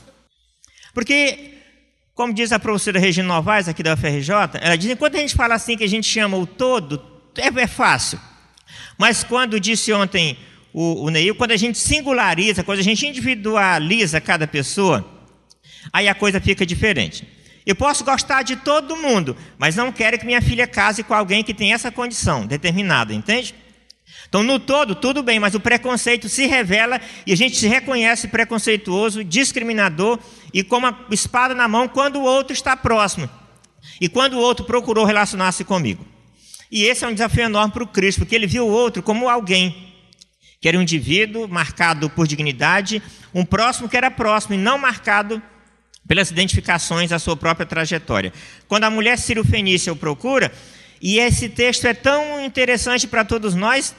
Porque, como diz a professora Regina Novaes, aqui da UFRJ, ela diz: enquanto a gente fala assim que a gente chama o todo, é, é fácil. Mas quando disse ontem o, o Neil, quando a gente singulariza, quando a gente individualiza cada pessoa, aí a coisa fica diferente. Eu posso gostar de todo mundo, mas não quero que minha filha case com alguém que tem essa condição determinada, entende? Então, no todo, tudo bem, mas o preconceito se revela e a gente se reconhece preconceituoso, discriminador e com uma espada na mão quando o outro está próximo e quando o outro procurou relacionar-se comigo. E esse é um desafio enorme para o Cristo, porque ele viu o outro como alguém, que era um indivíduo marcado por dignidade, um próximo que era próximo e não marcado pelas identificações da sua própria trajetória. Quando a mulher Ciro Fenícia o procura, e esse texto é tão interessante para todos nós,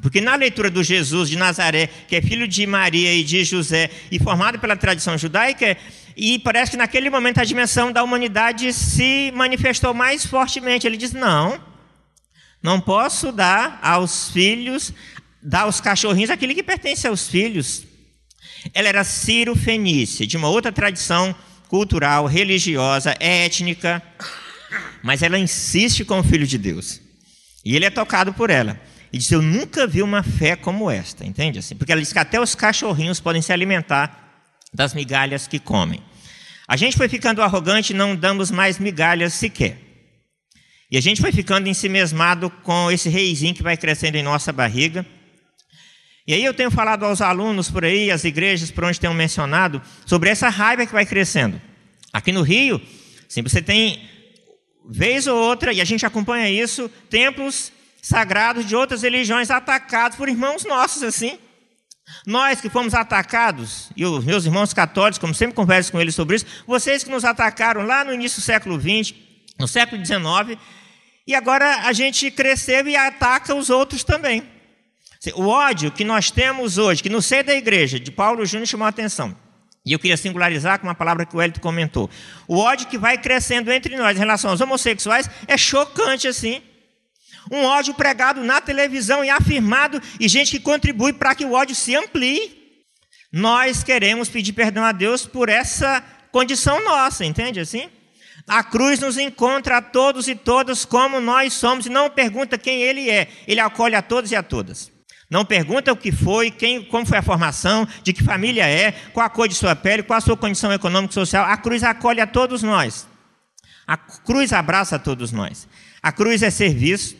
porque na leitura do Jesus de Nazaré, que é filho de Maria e de José, e formado pela tradição judaica, e parece que naquele momento a dimensão da humanidade se manifestou mais fortemente. Ele diz: não, não posso dar aos filhos, dar aos cachorrinhos aquilo que pertence aos filhos. Ela era Ciro Fenícia, de uma outra tradição cultural, religiosa, étnica, mas ela insiste com o Filho de Deus. E ele é tocado por ela. E diz: Eu nunca vi uma fé como esta, entende? Assim, porque ela diz que até os cachorrinhos podem se alimentar das migalhas que comem. A gente foi ficando arrogante e não damos mais migalhas sequer. E a gente foi ficando ensimesmado com esse reizinho que vai crescendo em nossa barriga. E aí eu tenho falado aos alunos por aí, às igrejas por onde tenho mencionado, sobre essa raiva que vai crescendo. Aqui no Rio, sim, você tem, vez ou outra, e a gente acompanha isso, templos sagrados de outras religiões atacados por irmãos nossos, assim. Nós que fomos atacados, e os meus irmãos católicos, como sempre converso com eles sobre isso, vocês que nos atacaram lá no início do século XX, no século XIX, e agora a gente cresceu e ataca os outros também. O ódio que nós temos hoje, que no seio da igreja, de Paulo Júnior chamou a atenção. E eu queria singularizar com uma palavra que o Elito comentou. O ódio que vai crescendo entre nós em relação aos homossexuais é chocante assim. Um ódio pregado na televisão e afirmado, e gente que contribui para que o ódio se amplie. Nós queremos pedir perdão a Deus por essa condição nossa, entende assim? A cruz nos encontra a todos e todas como nós somos e não pergunta quem ele é. Ele acolhe a todos e a todas. Não pergunta o que foi, quem, como foi a formação, de que família é, qual a cor de sua pele, qual a sua condição econômica e social. A cruz acolhe a todos nós. A cruz abraça a todos nós. A cruz é serviço.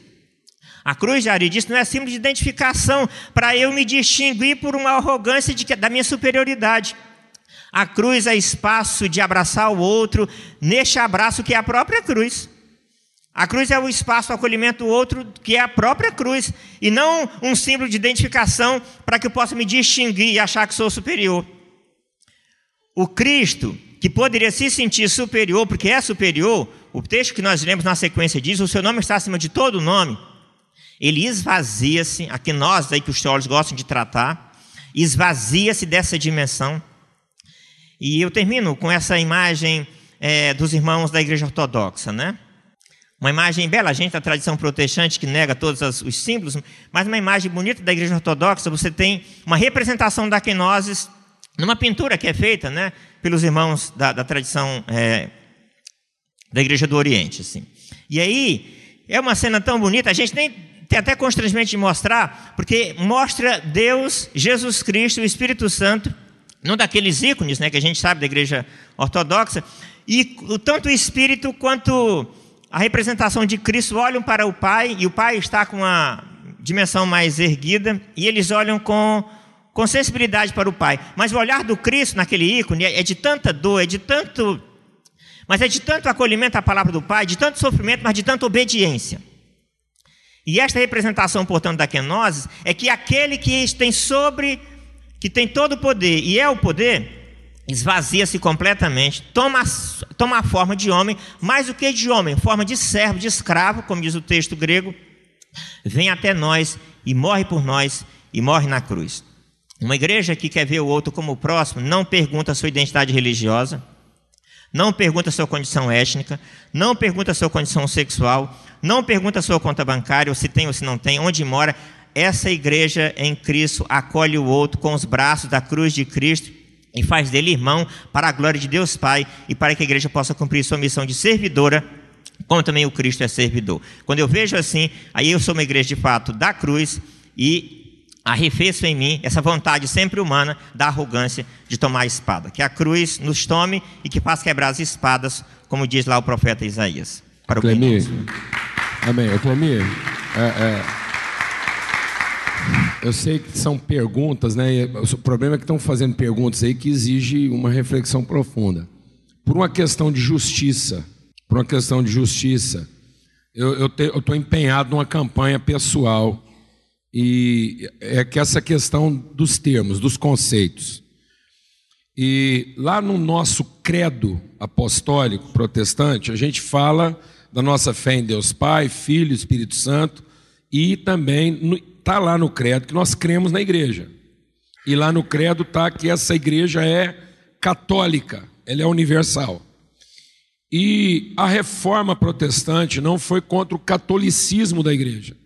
A cruz, Jari disse, não é símbolo de identificação para eu me distinguir por uma arrogância de, da minha superioridade. A cruz é espaço de abraçar o outro neste abraço que é a própria cruz. A cruz é o espaço, o acolhimento do outro, que é a própria cruz, e não um símbolo de identificação para que eu possa me distinguir e achar que sou superior. O Cristo, que poderia se sentir superior, porque é superior, o texto que nós lemos na sequência diz: o seu nome está acima de todo nome. Ele esvazia-se, aqui nós aí que os teólogos gostam de tratar, esvazia-se dessa dimensão. E eu termino com essa imagem é, dos irmãos da igreja ortodoxa, né? Uma imagem bela, a gente da tradição protestante que nega todos os símbolos, mas uma imagem bonita da igreja ortodoxa, você tem uma representação da quenoses numa pintura que é feita né, pelos irmãos da, da tradição é, da igreja do Oriente. Assim. E aí, é uma cena tão bonita, a gente nem tem até constrangimento de mostrar, porque mostra Deus, Jesus Cristo, o Espírito Santo, num daqueles ícones né, que a gente sabe da igreja ortodoxa, e tanto o Espírito quanto a representação de Cristo olham para o Pai e o Pai está com uma dimensão mais erguida e eles olham com, com sensibilidade para o Pai. Mas o olhar do Cristo naquele ícone é de tanta dor, é de tanto. Mas é de tanto acolhimento à palavra do Pai, de tanto sofrimento, mas de tanta obediência. E esta representação, portanto, da kenosis é que aquele que tem sobre, que tem todo o poder e é o poder, esvazia-se completamente, toma, toma a forma de homem, mais do que de homem, forma de servo, de escravo, como diz o texto grego, vem até nós e morre por nós e morre na cruz. Uma igreja que quer ver o outro como o próximo não pergunta sua identidade religiosa, não pergunta sua condição étnica, não pergunta sua condição sexual, não pergunta sua conta bancária, ou se tem ou se não tem, onde mora. Essa igreja em Cristo acolhe o outro com os braços da cruz de Cristo e faz dele irmão para a glória de Deus Pai e para que a igreja possa cumprir sua missão de servidora, como também o Cristo é servidor. Quando eu vejo assim, aí eu sou uma igreja de fato da cruz e arrefeço em mim essa vontade sempre humana da arrogância de tomar a espada. Que a cruz nos tome e que faça quebrar as espadas, como diz lá o profeta Isaías. Para o Clemir. Amém. Clemir, é, é, eu sei que são perguntas, né? O problema é que estão fazendo perguntas aí que exige uma reflexão profunda. Por uma questão de justiça, por uma questão de justiça, eu estou empenhado numa campanha pessoal e é que essa questão dos termos, dos conceitos. E lá no nosso credo apostólico protestante, a gente fala da nossa fé em Deus Pai, Filho, Espírito Santo, e também está lá no credo que nós cremos na igreja. E lá no credo está que essa igreja é católica, ela é universal. E a reforma protestante não foi contra o catolicismo da igreja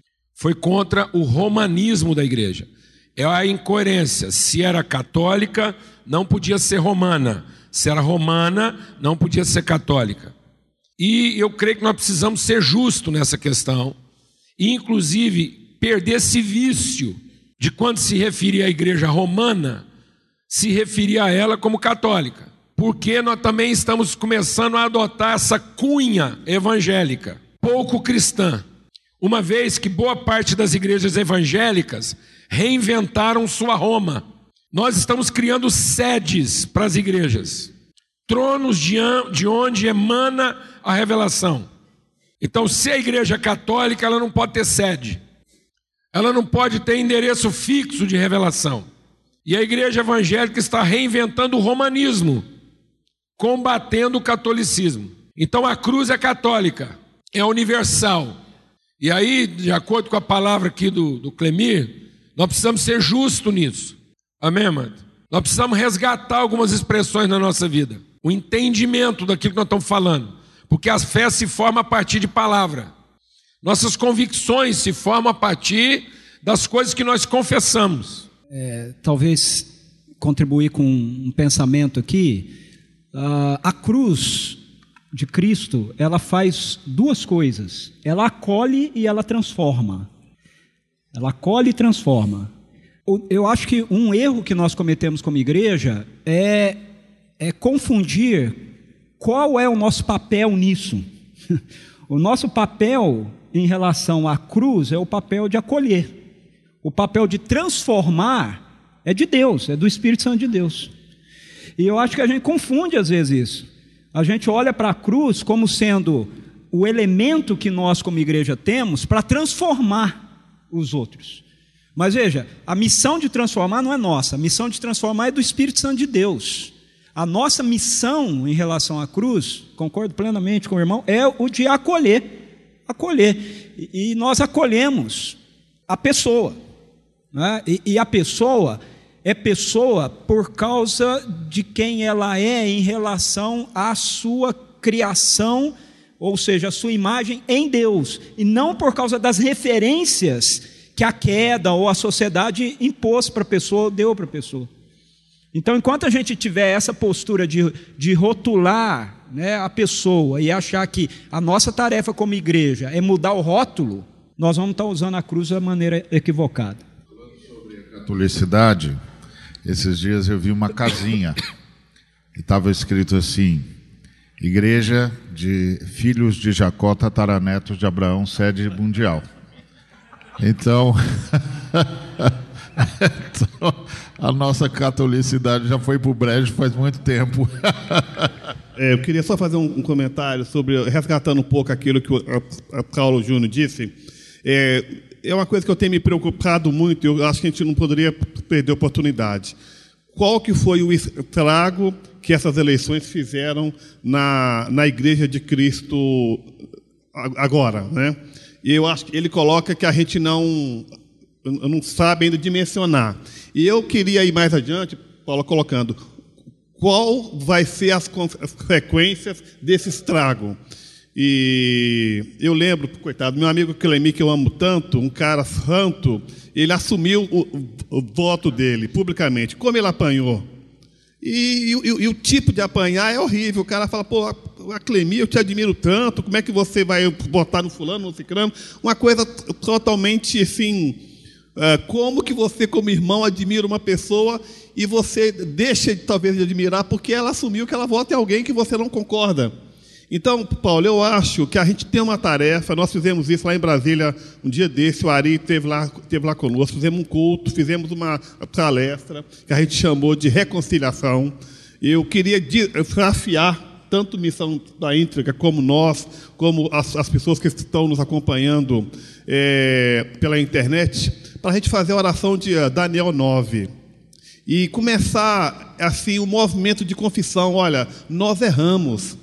foi contra o romanismo da igreja. É a incoerência. Se era católica, não podia ser romana. Se era romana, não podia ser católica. E eu creio que nós precisamos ser justos nessa questão. E, inclusive, perder esse vício de quando se referia à igreja romana, se referia a ela como católica. Porque nós também estamos começando a adotar essa cunha evangélica, pouco cristã uma vez que boa parte das igrejas evangélicas reinventaram sua Roma. Nós estamos criando sedes para as igrejas, tronos de onde emana a revelação. Então, se a igreja é católica, ela não pode ter sede, ela não pode ter endereço fixo de revelação. E a igreja evangélica está reinventando o romanismo, combatendo o catolicismo. Então, a cruz é católica, é universal e aí, de acordo com a palavra aqui do, do Clemir, nós precisamos ser justos nisso. Amém, amado? Nós precisamos resgatar algumas expressões na nossa vida. O entendimento daquilo que nós estamos falando. Porque a fé se forma a partir de palavra. Nossas convicções se formam a partir das coisas que nós confessamos. É, talvez contribuir com um pensamento aqui. Uh, a cruz de Cristo, ela faz duas coisas. Ela acolhe e ela transforma. Ela acolhe e transforma. Eu acho que um erro que nós cometemos como igreja é, é confundir qual é o nosso papel nisso. O nosso papel em relação à cruz é o papel de acolher. O papel de transformar é de Deus, é do Espírito Santo de Deus. E eu acho que a gente confunde às vezes isso. A gente olha para a cruz como sendo o elemento que nós, como igreja, temos para transformar os outros. Mas veja, a missão de transformar não é nossa, a missão de transformar é do Espírito Santo de Deus. A nossa missão em relação à cruz, concordo plenamente com o irmão, é o de acolher. Acolher. E, nós acolhemos a pessoa. Né? E, e a pessoa é pessoa por causa de quem ela é em relação à sua criação, ou seja, a sua imagem em Deus, e não por causa das referências que a queda ou a sociedade impôs para a pessoa, deu para a pessoa. Então, enquanto a gente tiver essa postura de, de rotular né, a pessoa e achar que a nossa tarefa como igreja é mudar o rótulo, nós vamos estar usando a cruz da maneira equivocada. Sobre a catolicidade, esses dias eu vi uma casinha e estava escrito assim: Igreja de Filhos de Jacó, tataranetos de Abraão, sede mundial. Então a nossa catolicidade já foi para o brejo faz muito tempo. é, eu queria só fazer um, comentário sobre, resgatando um pouco aquilo que o Paulo Júnior disse. É, é uma coisa que eu tenho me preocupado muito, eu acho que a gente não poderia perder a oportunidade. Qual que foi o estrago que essas eleições fizeram na, na Igreja de Cristo agora, né? E eu acho que ele coloca que a gente não, não sabe ainda dimensionar. E eu queria ir mais adiante, Paulo colocando, qual vai ser as consequências desse estrago. E eu lembro, coitado, meu amigo Clemi, que eu amo tanto, um cara santo, ele assumiu o, o voto dele publicamente. Como ele apanhou? E, e, e, o tipo de apanhar é horrível. O cara fala, pô, a Clemi, eu te admiro tanto, como é que você vai botar no fulano, no ciclano? Uma coisa totalmente assim. É, como que você, como irmão, admira uma pessoa e você deixa talvez de admirar porque ela assumiu que ela vota em alguém que você não concorda? Então, Paulo, eu acho que a gente tem uma tarefa, nós fizemos isso lá em Brasília um dia desse, o Ari esteve lá, esteve lá conosco, fizemos um culto, fizemos uma palestra que a gente chamou de reconciliação. Eu queria desafiar tanto missão da Íntriga como nós, como as, as pessoas que estão nos acompanhando é, pela internet, para a gente fazer a oração de eh, Daniel 9 e começar assim o um movimento de confissão. Olha, nós erramos.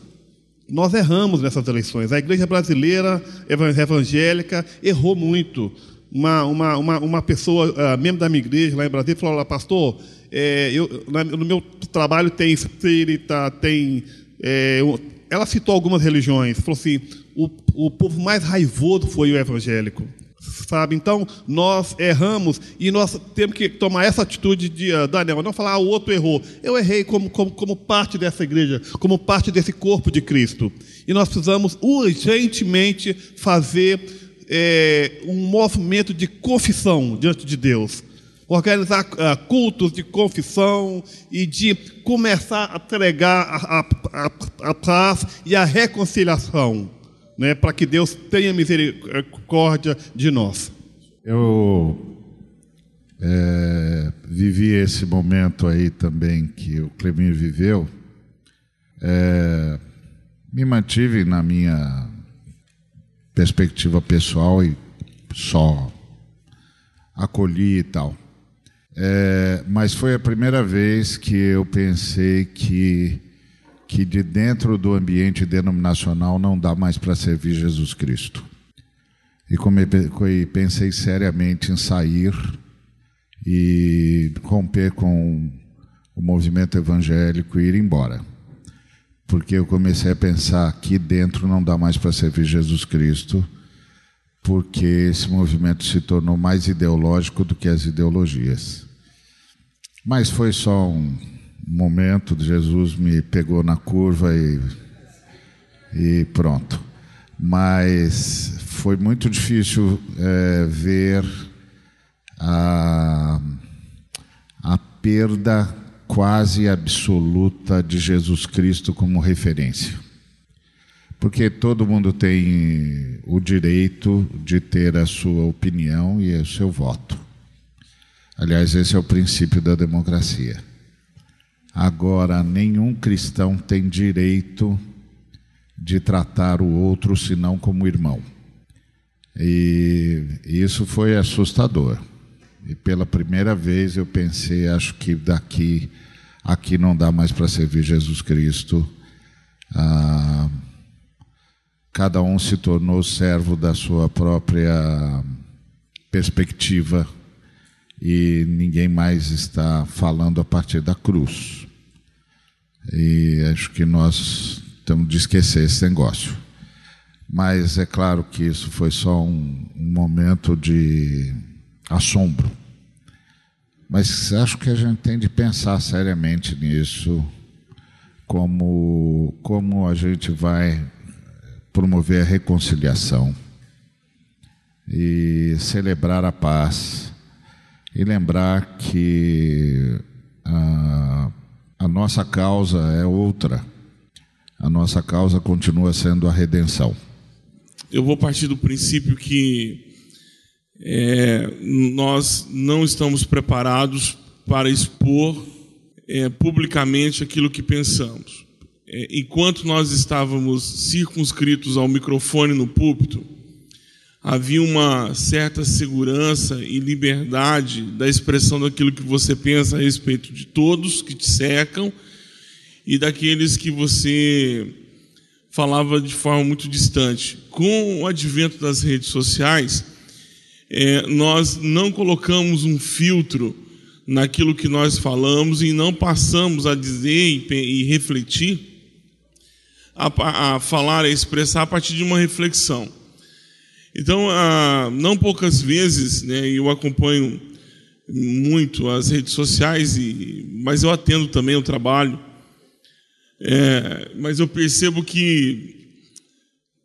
Nós erramos nessas eleições. A igreja brasileira evangélica errou muito. Uma, uma, uma, uma pessoa, uh, membro da minha igreja lá em Brasília, falou: Pastor, é, eu, no meu trabalho tem espírita, tem. É, ela citou algumas religiões. Falou assim: o, o povo mais raivoso foi o evangélico sabe? Então, nós erramos e nós temos que tomar essa atitude de uh, Daniel, não falar, ah, o outro errou. Eu errei como, como, como parte dessa igreja, como parte desse corpo de Cristo. E nós precisamos urgentemente fazer é, um movimento de confissão diante de Deus. Organizar uh, cultos de confissão e de começar a pregar a, a, a, a paz e a reconciliação né, para que Deus tenha misericórdia de nós. Eu é, vivi esse momento aí também que o Clemir viveu. É, me mantive na minha perspectiva pessoal e só acolhi e tal. É, mas foi a primeira vez que eu pensei que que de dentro do ambiente denominacional não dá mais para servir Jesus Cristo. E pensei seriamente em sair e romper com o movimento evangélico e ir embora. Porque eu comecei a pensar aqui dentro não dá mais para servir Jesus Cristo, porque esse movimento se tornou mais ideológico do que as ideologias. Mas foi só um, momento, Jesus me pegou na curva e, e pronto. Mas foi muito difícil é, ver a, a perda quase absoluta de Jesus Cristo como referência. Porque todo mundo tem o direito de ter a sua opinião e o seu voto. Aliás, esse é o princípio da democracia. Agora, nenhum cristão tem direito de tratar o outro senão como irmão. E isso foi assustador. E pela primeira vez eu pensei, acho que daqui aqui não dá mais para servir Jesus Cristo. Ah, cada um se tornou servo da sua própria perspectiva e ninguém mais está falando a partir da cruz. E acho que nós temos de esquecer esse negócio. Mas é claro que isso foi só um, um momento de assombro. Mas acho que a gente tem de pensar seriamente nisso, como, como a gente vai promover a reconciliação e celebrar a paz e lembrar que ah, a nossa causa é outra. A nossa causa continua sendo a redenção. Eu vou partir do princípio que é, nós não estamos preparados para expor é, publicamente aquilo que pensamos. É, enquanto nós estávamos circunscritos ao microfone no púlpito, havia uma certa segurança e liberdade da expressão daquilo que você pensa a respeito de todos que te cercam e daqueles que você falava de forma muito distante. Com o advento das redes sociais, é, nós não colocamos um filtro naquilo que nós falamos e não passamos a dizer e, e refletir, a, a, falar, a expressar a partir de uma reflexão. Então, ah, não poucas vezes, né, eu acompanho muito as redes sociais, e, mas eu atendo também o trabalho, é, mas eu percebo que,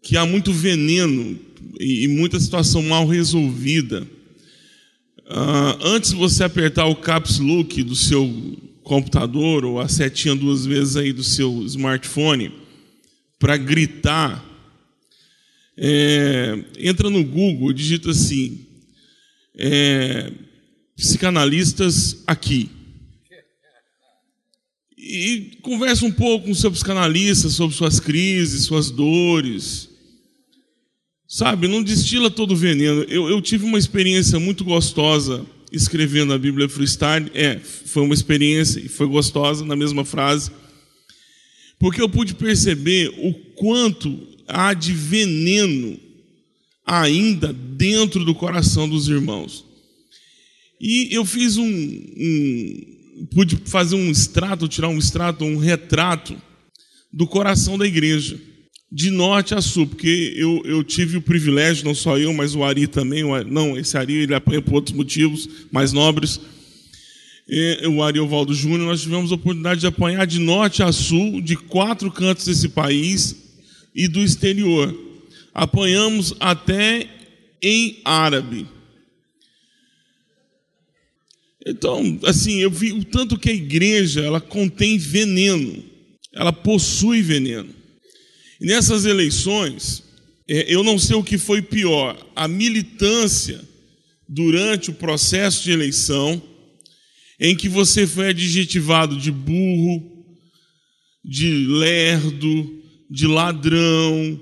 que há muito veneno e, e muita situação mal resolvida. Ah, antes você apertar o caps look do seu computador ou a setinha duas vezes aí do seu smartphone para gritar, é, entra no Google, digita assim, é, psicanalistas aqui. E conversa um pouco com o seu psicanalista sobre suas crises, suas dores. Sabe, não destila todo o veneno. Eu, eu tive uma experiência muito gostosa escrevendo a Bíblia Freestyle. É, foi uma experiência e foi gostosa na mesma frase. Porque eu pude perceber o quanto há de veneno ainda dentro do coração dos irmãos. E eu fiz um, um pude fazer um extrato, tirar um extrato, um retrato do coração da igreja, de norte a sul, porque eu, eu tive o privilégio, não só eu, mas o Ari também, o Ari, não, esse Ari ele apanha por outros motivos mais nobres, e, o Ari Ovaldo Júnior, nós tivemos a oportunidade de apanhar de norte a sul, de quatro cantos desse país e do exterior. Apanhamos até em árabe. Então, assim, eu vi o tanto que a igreja ela contém veneno, ela possui veneno. E nessas eleições, é, eu não sei o que foi pior: a militância durante o processo de eleição, em que você foi adjetivado de burro, de lerdo, de ladrão,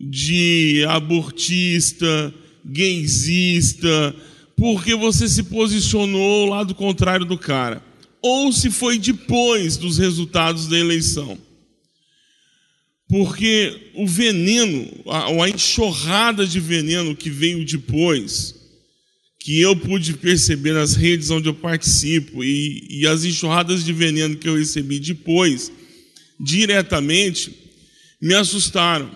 de abortista, gaysista, porque você se posicionou ao lado contrário do cara, ou se foi depois dos resultados da eleição. Porque o veneno, a, a enxurrada de veneno que veio depois, que eu pude perceber nas redes onde eu participo, e, e as enxurradas de veneno que eu recebi depois, diretamente, me assustaram.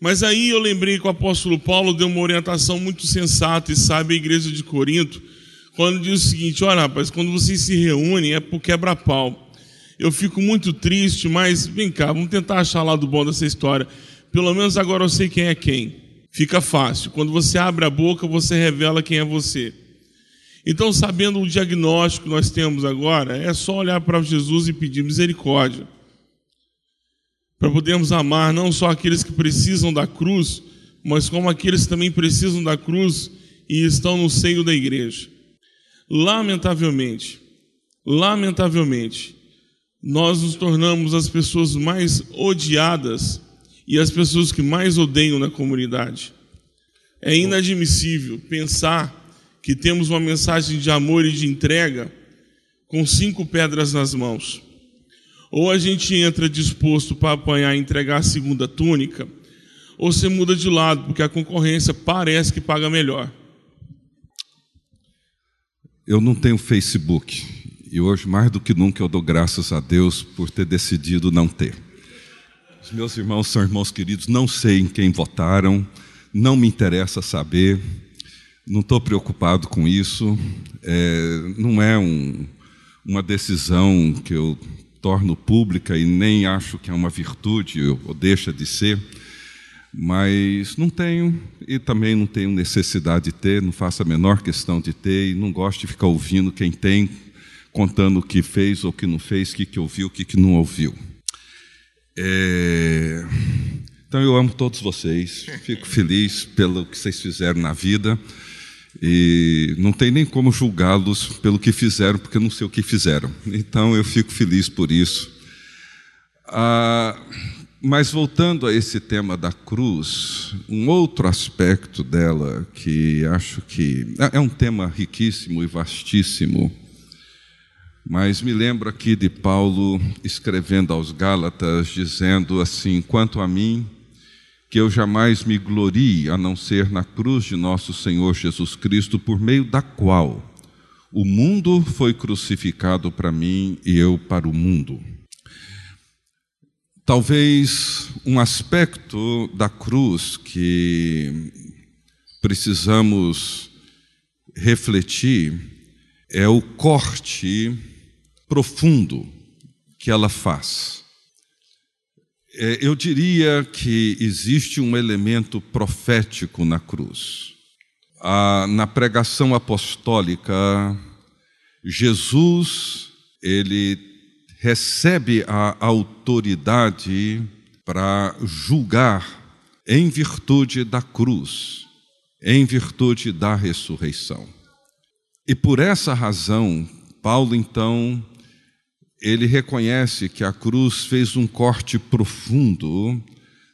Mas aí eu lembrei que o apóstolo Paulo deu uma orientação muito sensata e sabe à igreja de Corinto, quando diz o seguinte: olha, rapaz, quando vocês se reúnem é por quebra-pau. Eu fico muito triste, mas vem cá, vamos tentar achar lá do bom dessa história. Pelo menos agora eu sei quem é quem. Fica fácil. Quando você abre a boca, você revela quem é você. Então, sabendo o diagnóstico que nós temos agora, é só olhar para Jesus e pedir misericórdia para podermos amar não só aqueles que precisam da cruz, mas como aqueles que também precisam da cruz e estão no seio da igreja. Lamentavelmente, lamentavelmente, nós nos tornamos as pessoas mais odiadas e as pessoas que mais odeiam na comunidade. É inadmissível pensar que temos uma mensagem de amor e de entrega com cinco pedras nas mãos. Ou a gente entra disposto para apanhar e entregar a segunda túnica, ou você muda de lado, porque a concorrência parece que paga melhor. Eu não tenho Facebook. E hoje, mais do que nunca, eu dou graças a Deus por ter decidido não ter. Os meus irmãos são irmãos queridos, não sei em quem votaram, não me interessa saber, não estou preocupado com isso, é, não é um, uma decisão que eu torno pública e nem acho que é uma virtude ou deixa de ser, mas não tenho e também não tenho necessidade de ter, não faço a menor questão de ter e não gosto de ficar ouvindo quem tem, contando o que fez ou o que não fez, o que, que ouviu, o que, que não ouviu. É... Então eu amo todos vocês, fico feliz pelo que vocês fizeram na vida. E não tem nem como julgá-los pelo que fizeram, porque não sei o que fizeram. Então eu fico feliz por isso. Ah, mas voltando a esse tema da cruz, um outro aspecto dela que acho que é, é um tema riquíssimo e vastíssimo, mas me lembro aqui de Paulo escrevendo aos Gálatas, dizendo assim: quanto a mim que eu jamais me glorie a não ser na cruz de nosso Senhor Jesus Cristo, por meio da qual o mundo foi crucificado para mim e eu para o mundo. Talvez um aspecto da cruz que precisamos refletir é o corte profundo que ela faz. É, eu diria que existe um elemento profético na cruz. na pregação apostólica, Jesus, ele recebe a autoridade para julgar em virtude da cruz, em virtude da ressurreição. E por essa razão, Paulo então ele reconhece que a cruz fez um corte profundo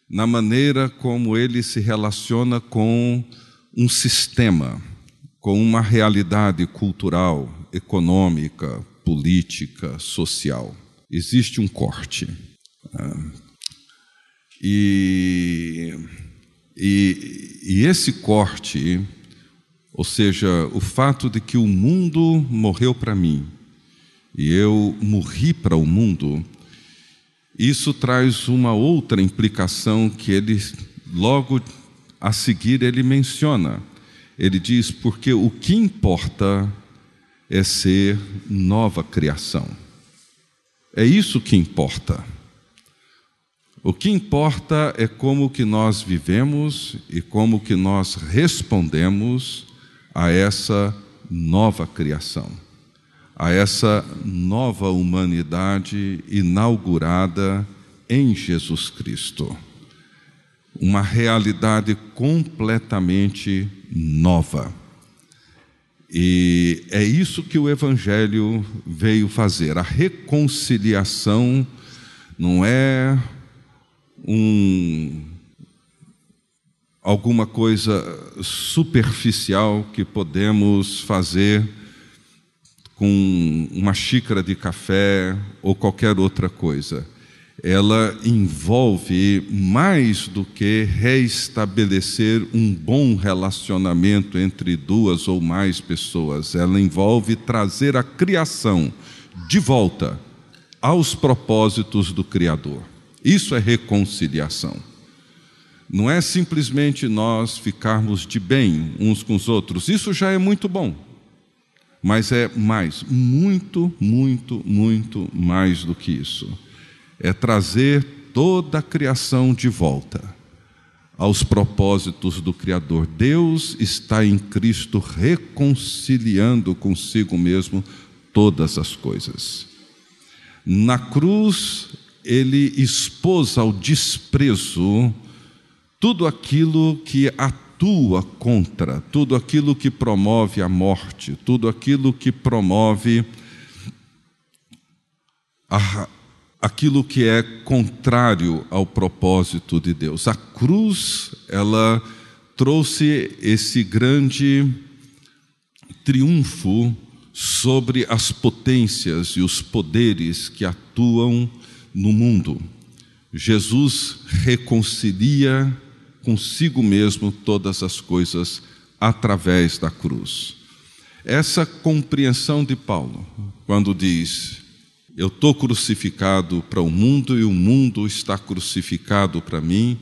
na maneira como ele se relaciona com um sistema, com uma realidade cultural, econômica, política, social. Existe um corte. Né? E, e, e esse corte, ou seja, o fato de que o mundo morreu para mim, e eu morri para o mundo, isso traz uma outra implicação que ele logo a seguir ele menciona. Ele diz: porque o que importa é ser nova criação. É isso que importa. O que importa é como que nós vivemos e como que nós respondemos a essa nova criação a essa nova humanidade inaugurada em Jesus Cristo. Uma realidade completamente nova. E é isso que o Evangelho veio fazer. A reconciliação não é um, alguma coisa superficial que podemos fazer com uma xícara de café ou qualquer outra coisa. Ela envolve mais do que reestabelecer um bom relacionamento entre duas ou mais pessoas. Ela envolve trazer a criação de volta aos propósitos do Criador. Isso é reconciliação. Não é simplesmente nós ficarmos de bem uns com os outros, isso já é muito bom. Mas é mais, muito, muito, muito mais do que isso. É trazer toda a criação de volta aos propósitos do Criador. Deus está em Cristo reconciliando consigo mesmo todas as coisas. Na cruz, ele expôs ao desprezo tudo aquilo que a atua contra tudo aquilo que promove a morte, tudo aquilo que promove a, aquilo que é contrário ao propósito de Deus. A cruz, ela trouxe esse grande triunfo sobre as potências e os poderes que atuam no mundo. Jesus reconcilia consigo mesmo todas as coisas através da cruz. Essa compreensão de Paulo, quando diz: Eu estou crucificado para o mundo e o mundo está crucificado para mim,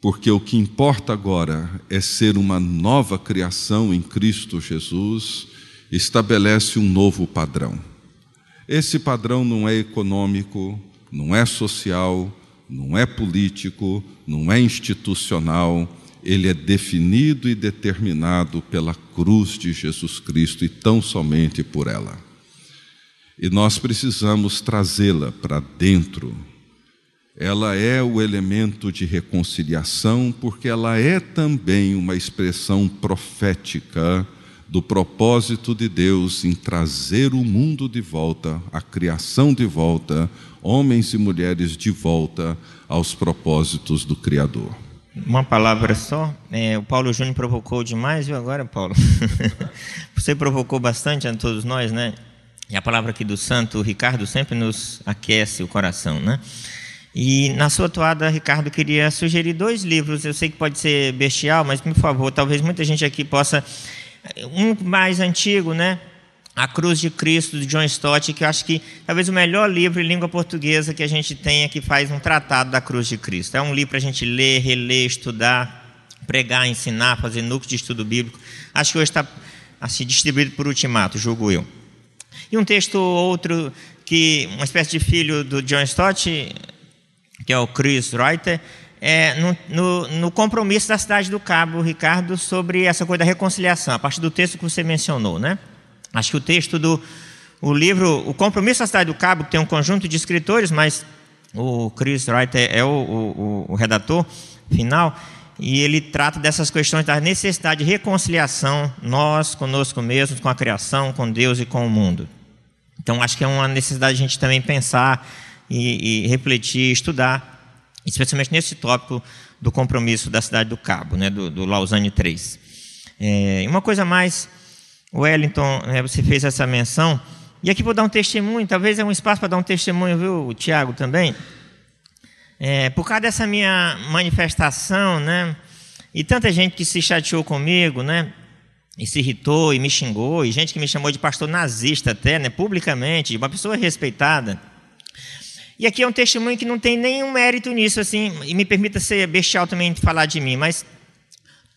porque o que importa agora é ser uma nova criação em Cristo Jesus, estabelece um novo padrão. Esse padrão não é econômico, não é social, não é político, não é institucional, ele é definido e determinado pela cruz de Jesus Cristo e tão somente por ela. E nós precisamos trazê-la para dentro. Ela é o elemento de reconciliação, porque ela é também uma expressão profética do propósito de Deus em trazer o mundo de volta, a criação de volta, homens e mulheres de volta aos propósitos do Criador. Uma palavra só. É, o Paulo Júnior provocou demais, viu agora, Paulo? Você provocou bastante a todos nós, né? E a palavra aqui do santo Ricardo sempre nos aquece o coração, né? E na sua toada, Ricardo, queria sugerir dois livros. Eu sei que pode ser bestial, mas por favor, talvez muita gente aqui possa. Um mais antigo, né? A Cruz de Cristo, de John Stott, que eu acho que talvez o melhor livro em língua portuguesa que a gente tenha que faz um tratado da Cruz de Cristo. É um livro para a gente ler, reler, estudar, pregar, ensinar, fazer núcleo de estudo bíblico. Acho que hoje está assim, distribuído por ultimato, julgo eu. E um texto outro, que uma espécie de filho do John Stott, que é o Chris Reuter, é, no, no, no, compromisso da cidade do Cabo, Ricardo, sobre essa coisa da reconciliação, a partir do texto que você mencionou, né? Acho que o texto do o livro, o compromisso da cidade do Cabo tem um conjunto de escritores, mas o Chris Reuter é o, o, o redator final e ele trata dessas questões da necessidade de reconciliação, nós conosco mesmos, com a criação, com Deus e com o mundo. Então, acho que é uma necessidade a gente também pensar e, e refletir, estudar, especialmente nesse tópico do compromisso da cidade do Cabo, né, do, do Lausanne 3. É, uma coisa mais, Wellington, né, você fez essa menção, e aqui vou dar um testemunho, talvez é um espaço para dar um testemunho, viu, Tiago, também. É, por causa dessa minha manifestação, né, e tanta gente que se chateou comigo, né, e se irritou e me xingou, e gente que me chamou de pastor nazista até, né, publicamente, uma pessoa respeitada. E aqui é um testemunho que não tem nenhum mérito nisso, assim, e me permita ser bestial também de falar de mim, mas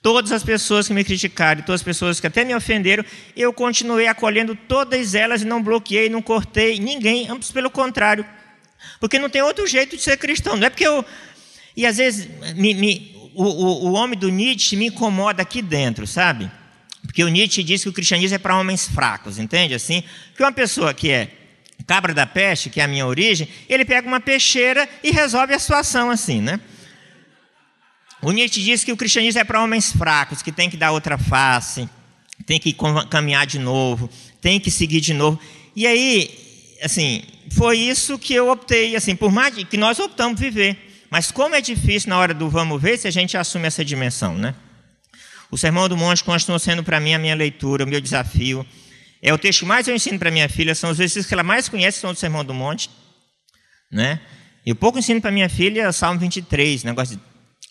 todas as pessoas que me criticaram, todas as pessoas que até me ofenderam, eu continuei acolhendo todas elas e não bloqueei, não cortei ninguém, ambos pelo contrário. Porque não tem outro jeito de ser cristão, não é porque eu. E às vezes me, me, o, o, o homem do Nietzsche me incomoda aqui dentro, sabe? Porque o Nietzsche diz que o cristianismo é para homens fracos, entende? Assim, que uma pessoa que é cabra da peste, que é a minha origem, ele pega uma peixeira e resolve a situação assim, né? O Nietzsche diz que o cristianismo é para homens fracos, que tem que dar outra face, tem que caminhar de novo, tem que seguir de novo. E aí, assim, foi isso que eu optei, assim, por mais que nós optamos viver. Mas como é difícil na hora do vamos ver se a gente assume essa dimensão, né? O Sermão do Monte continua sendo para mim a minha leitura, o meu desafio. É o texto que mais eu ensino para minha filha, são os versículos que ela mais conhece, são do Sermão do Monte. Né? E o pouco ensino para minha filha é o Salmo 23, negócio de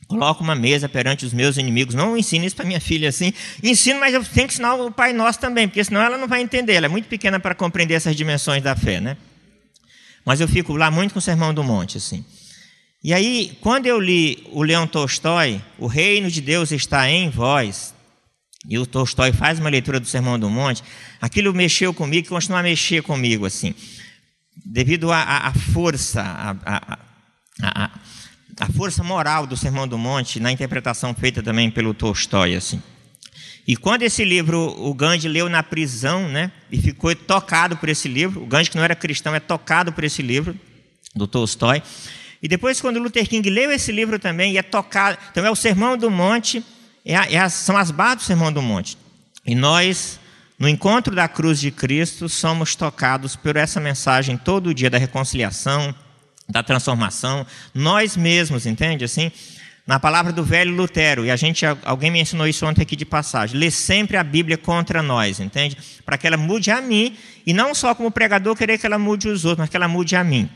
coloco uma mesa perante os meus inimigos. Não ensino isso para minha filha assim. Ensino, mas eu tenho que ensinar o Pai Nosso também, porque senão ela não vai entender. Ela é muito pequena para compreender essas dimensões da fé, né? Mas eu fico lá muito com o Sermão do Monte, assim. E aí, quando eu li o Leão Tolstói, O Reino de Deus está em vós, e o Tolstói faz uma leitura do Sermão do Monte, aquilo mexeu comigo e continua a mexer comigo, assim, devido à força, a, força moral do Sermão do Monte, na interpretação feita também pelo Tolstói, assim. E quando esse livro o Gandhi leu na prisão, né, e ficou tocado por esse livro, o Gandhi que não era cristão é tocado por esse livro do Tolstói, e depois, quando Luther King leu esse livro também, e é tocado. Então, é o Sermão do Monte, é é são as bases do Sermão do Monte. E nós, no encontro da cruz de Cristo, somos tocados por essa mensagem todo dia da reconciliação, da transformação. Nós mesmos, entende? Assim, na palavra do velho Lutero, e a gente, alguém me ensinou isso ontem aqui de passagem, lê sempre a Bíblia contra nós, entende? Para que ela mude a mim, e não só como pregador querer que ela mude os outros, mas que ela mude a mim.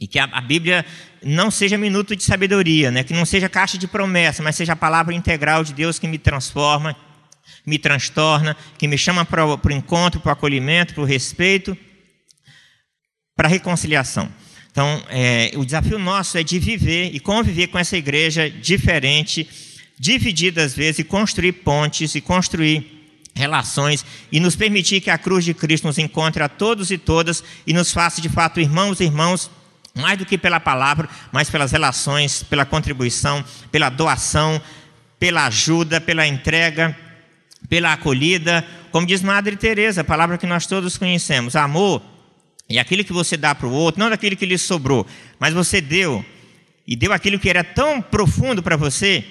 E que a, a, Bíblia não seja minuto de sabedoria, né? que não seja caixa de promessa, mas seja a palavra integral de Deus que me transforma, me transtorna, que me chama para o encontro, para o acolhimento, para o respeito, para a reconciliação. Então, é, o desafio nosso é de viver e conviver com essa igreja diferente, dividida às vezes, e construir pontes e construir relações e nos permitir que a cruz de Cristo nos encontre a todos e todas e nos faça de fato irmãos e irmãos mais do que pela palavra, mas pelas relações, pela contribuição, pela doação, pela ajuda, pela entrega, pela acolhida. Como diz Madre Teresa, a palavra que nós todos conhecemos, amor é aquilo que você dá para o outro, não daquilo que lhe sobrou, mas você deu e deu aquilo que era tão profundo para você,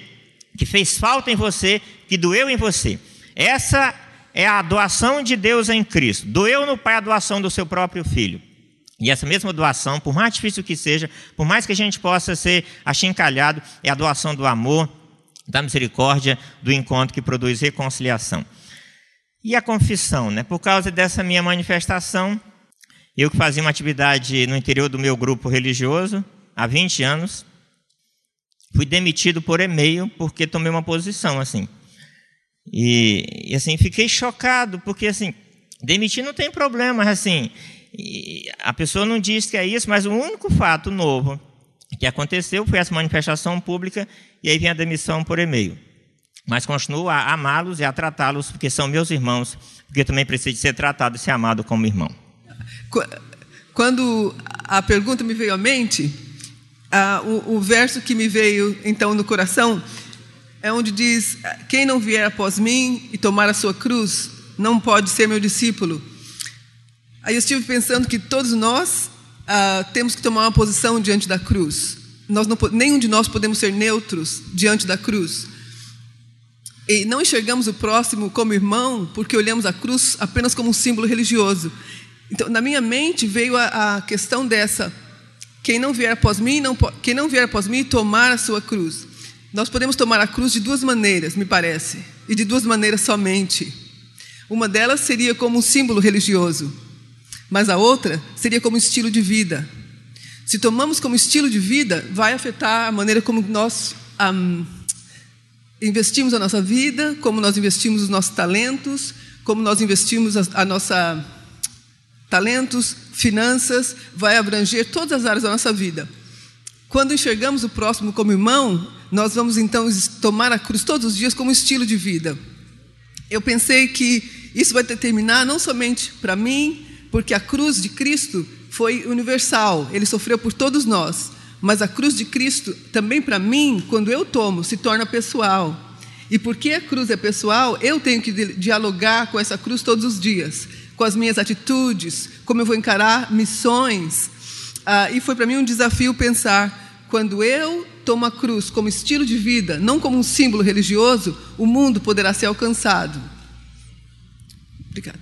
que fez falta em você, que doeu em você. Essa é a doação de Deus em Cristo. Doeu no Pai a doação do seu próprio filho. E essa mesma doação, por mais difícil que seja, por mais que a gente possa ser achincalhado, é a doação do amor, da misericórdia, do encontro que produz reconciliação. E a confissão, né? Por causa dessa minha manifestação, eu que fazia uma atividade no interior do meu grupo religioso, há 20 anos. Fui demitido por e-mail porque tomei uma posição assim. E, e assim, fiquei chocado, porque assim, demitir não tem problema, mas assim, a pessoa não diz que é isso, mas o único fato novo que aconteceu foi essa manifestação pública e aí vem a demissão por e-mail. Mas continuo a amá-los e a tratá-los, porque são meus irmãos, porque também preciso ser tratado e ser amado como irmão. Quando a pergunta me veio à mente, o, o verso que me veio então no coração é onde diz: Quem não vier após mim e tomar a sua cruz, não pode ser meu discípulo. Aí eu estive pensando que todos nós ah, temos que tomar uma posição diante da cruz. Nós não, nenhum de nós podemos ser neutros diante da cruz. E não enxergamos o próximo como irmão porque olhamos a cruz apenas como um símbolo religioso. Então, na minha mente veio a, a questão dessa: quem não vier após mim, não, quem não vier após mim, tomar a sua cruz. Nós podemos tomar a cruz de duas maneiras, me parece, e de duas maneiras somente. Uma delas seria como um símbolo religioso, mas a outra seria como estilo de vida. Se tomamos como estilo de vida, vai afetar a maneira como nós um, investimos a nossa vida, como nós investimos os nossos talentos, como nós investimos a, a nossa talentos, finanças, vai abranger todas as áreas da nossa vida. Quando enxergamos o próximo como irmão, nós vamos então tomar a cruz todos os dias como estilo de vida. Eu pensei que isso vai determinar não somente para mim, porque a cruz de Cristo foi universal, ele sofreu por todos nós, mas a cruz de Cristo também para mim, quando eu tomo, se torna pessoal. E porque a cruz é pessoal, eu tenho que dialogar com essa cruz todos os dias, com as minhas atitudes, como eu vou encarar missões. Ah, e foi para mim um desafio pensar: quando eu tomo a cruz como estilo de vida, não como um símbolo religioso, o mundo poderá ser alcançado. Obrigada.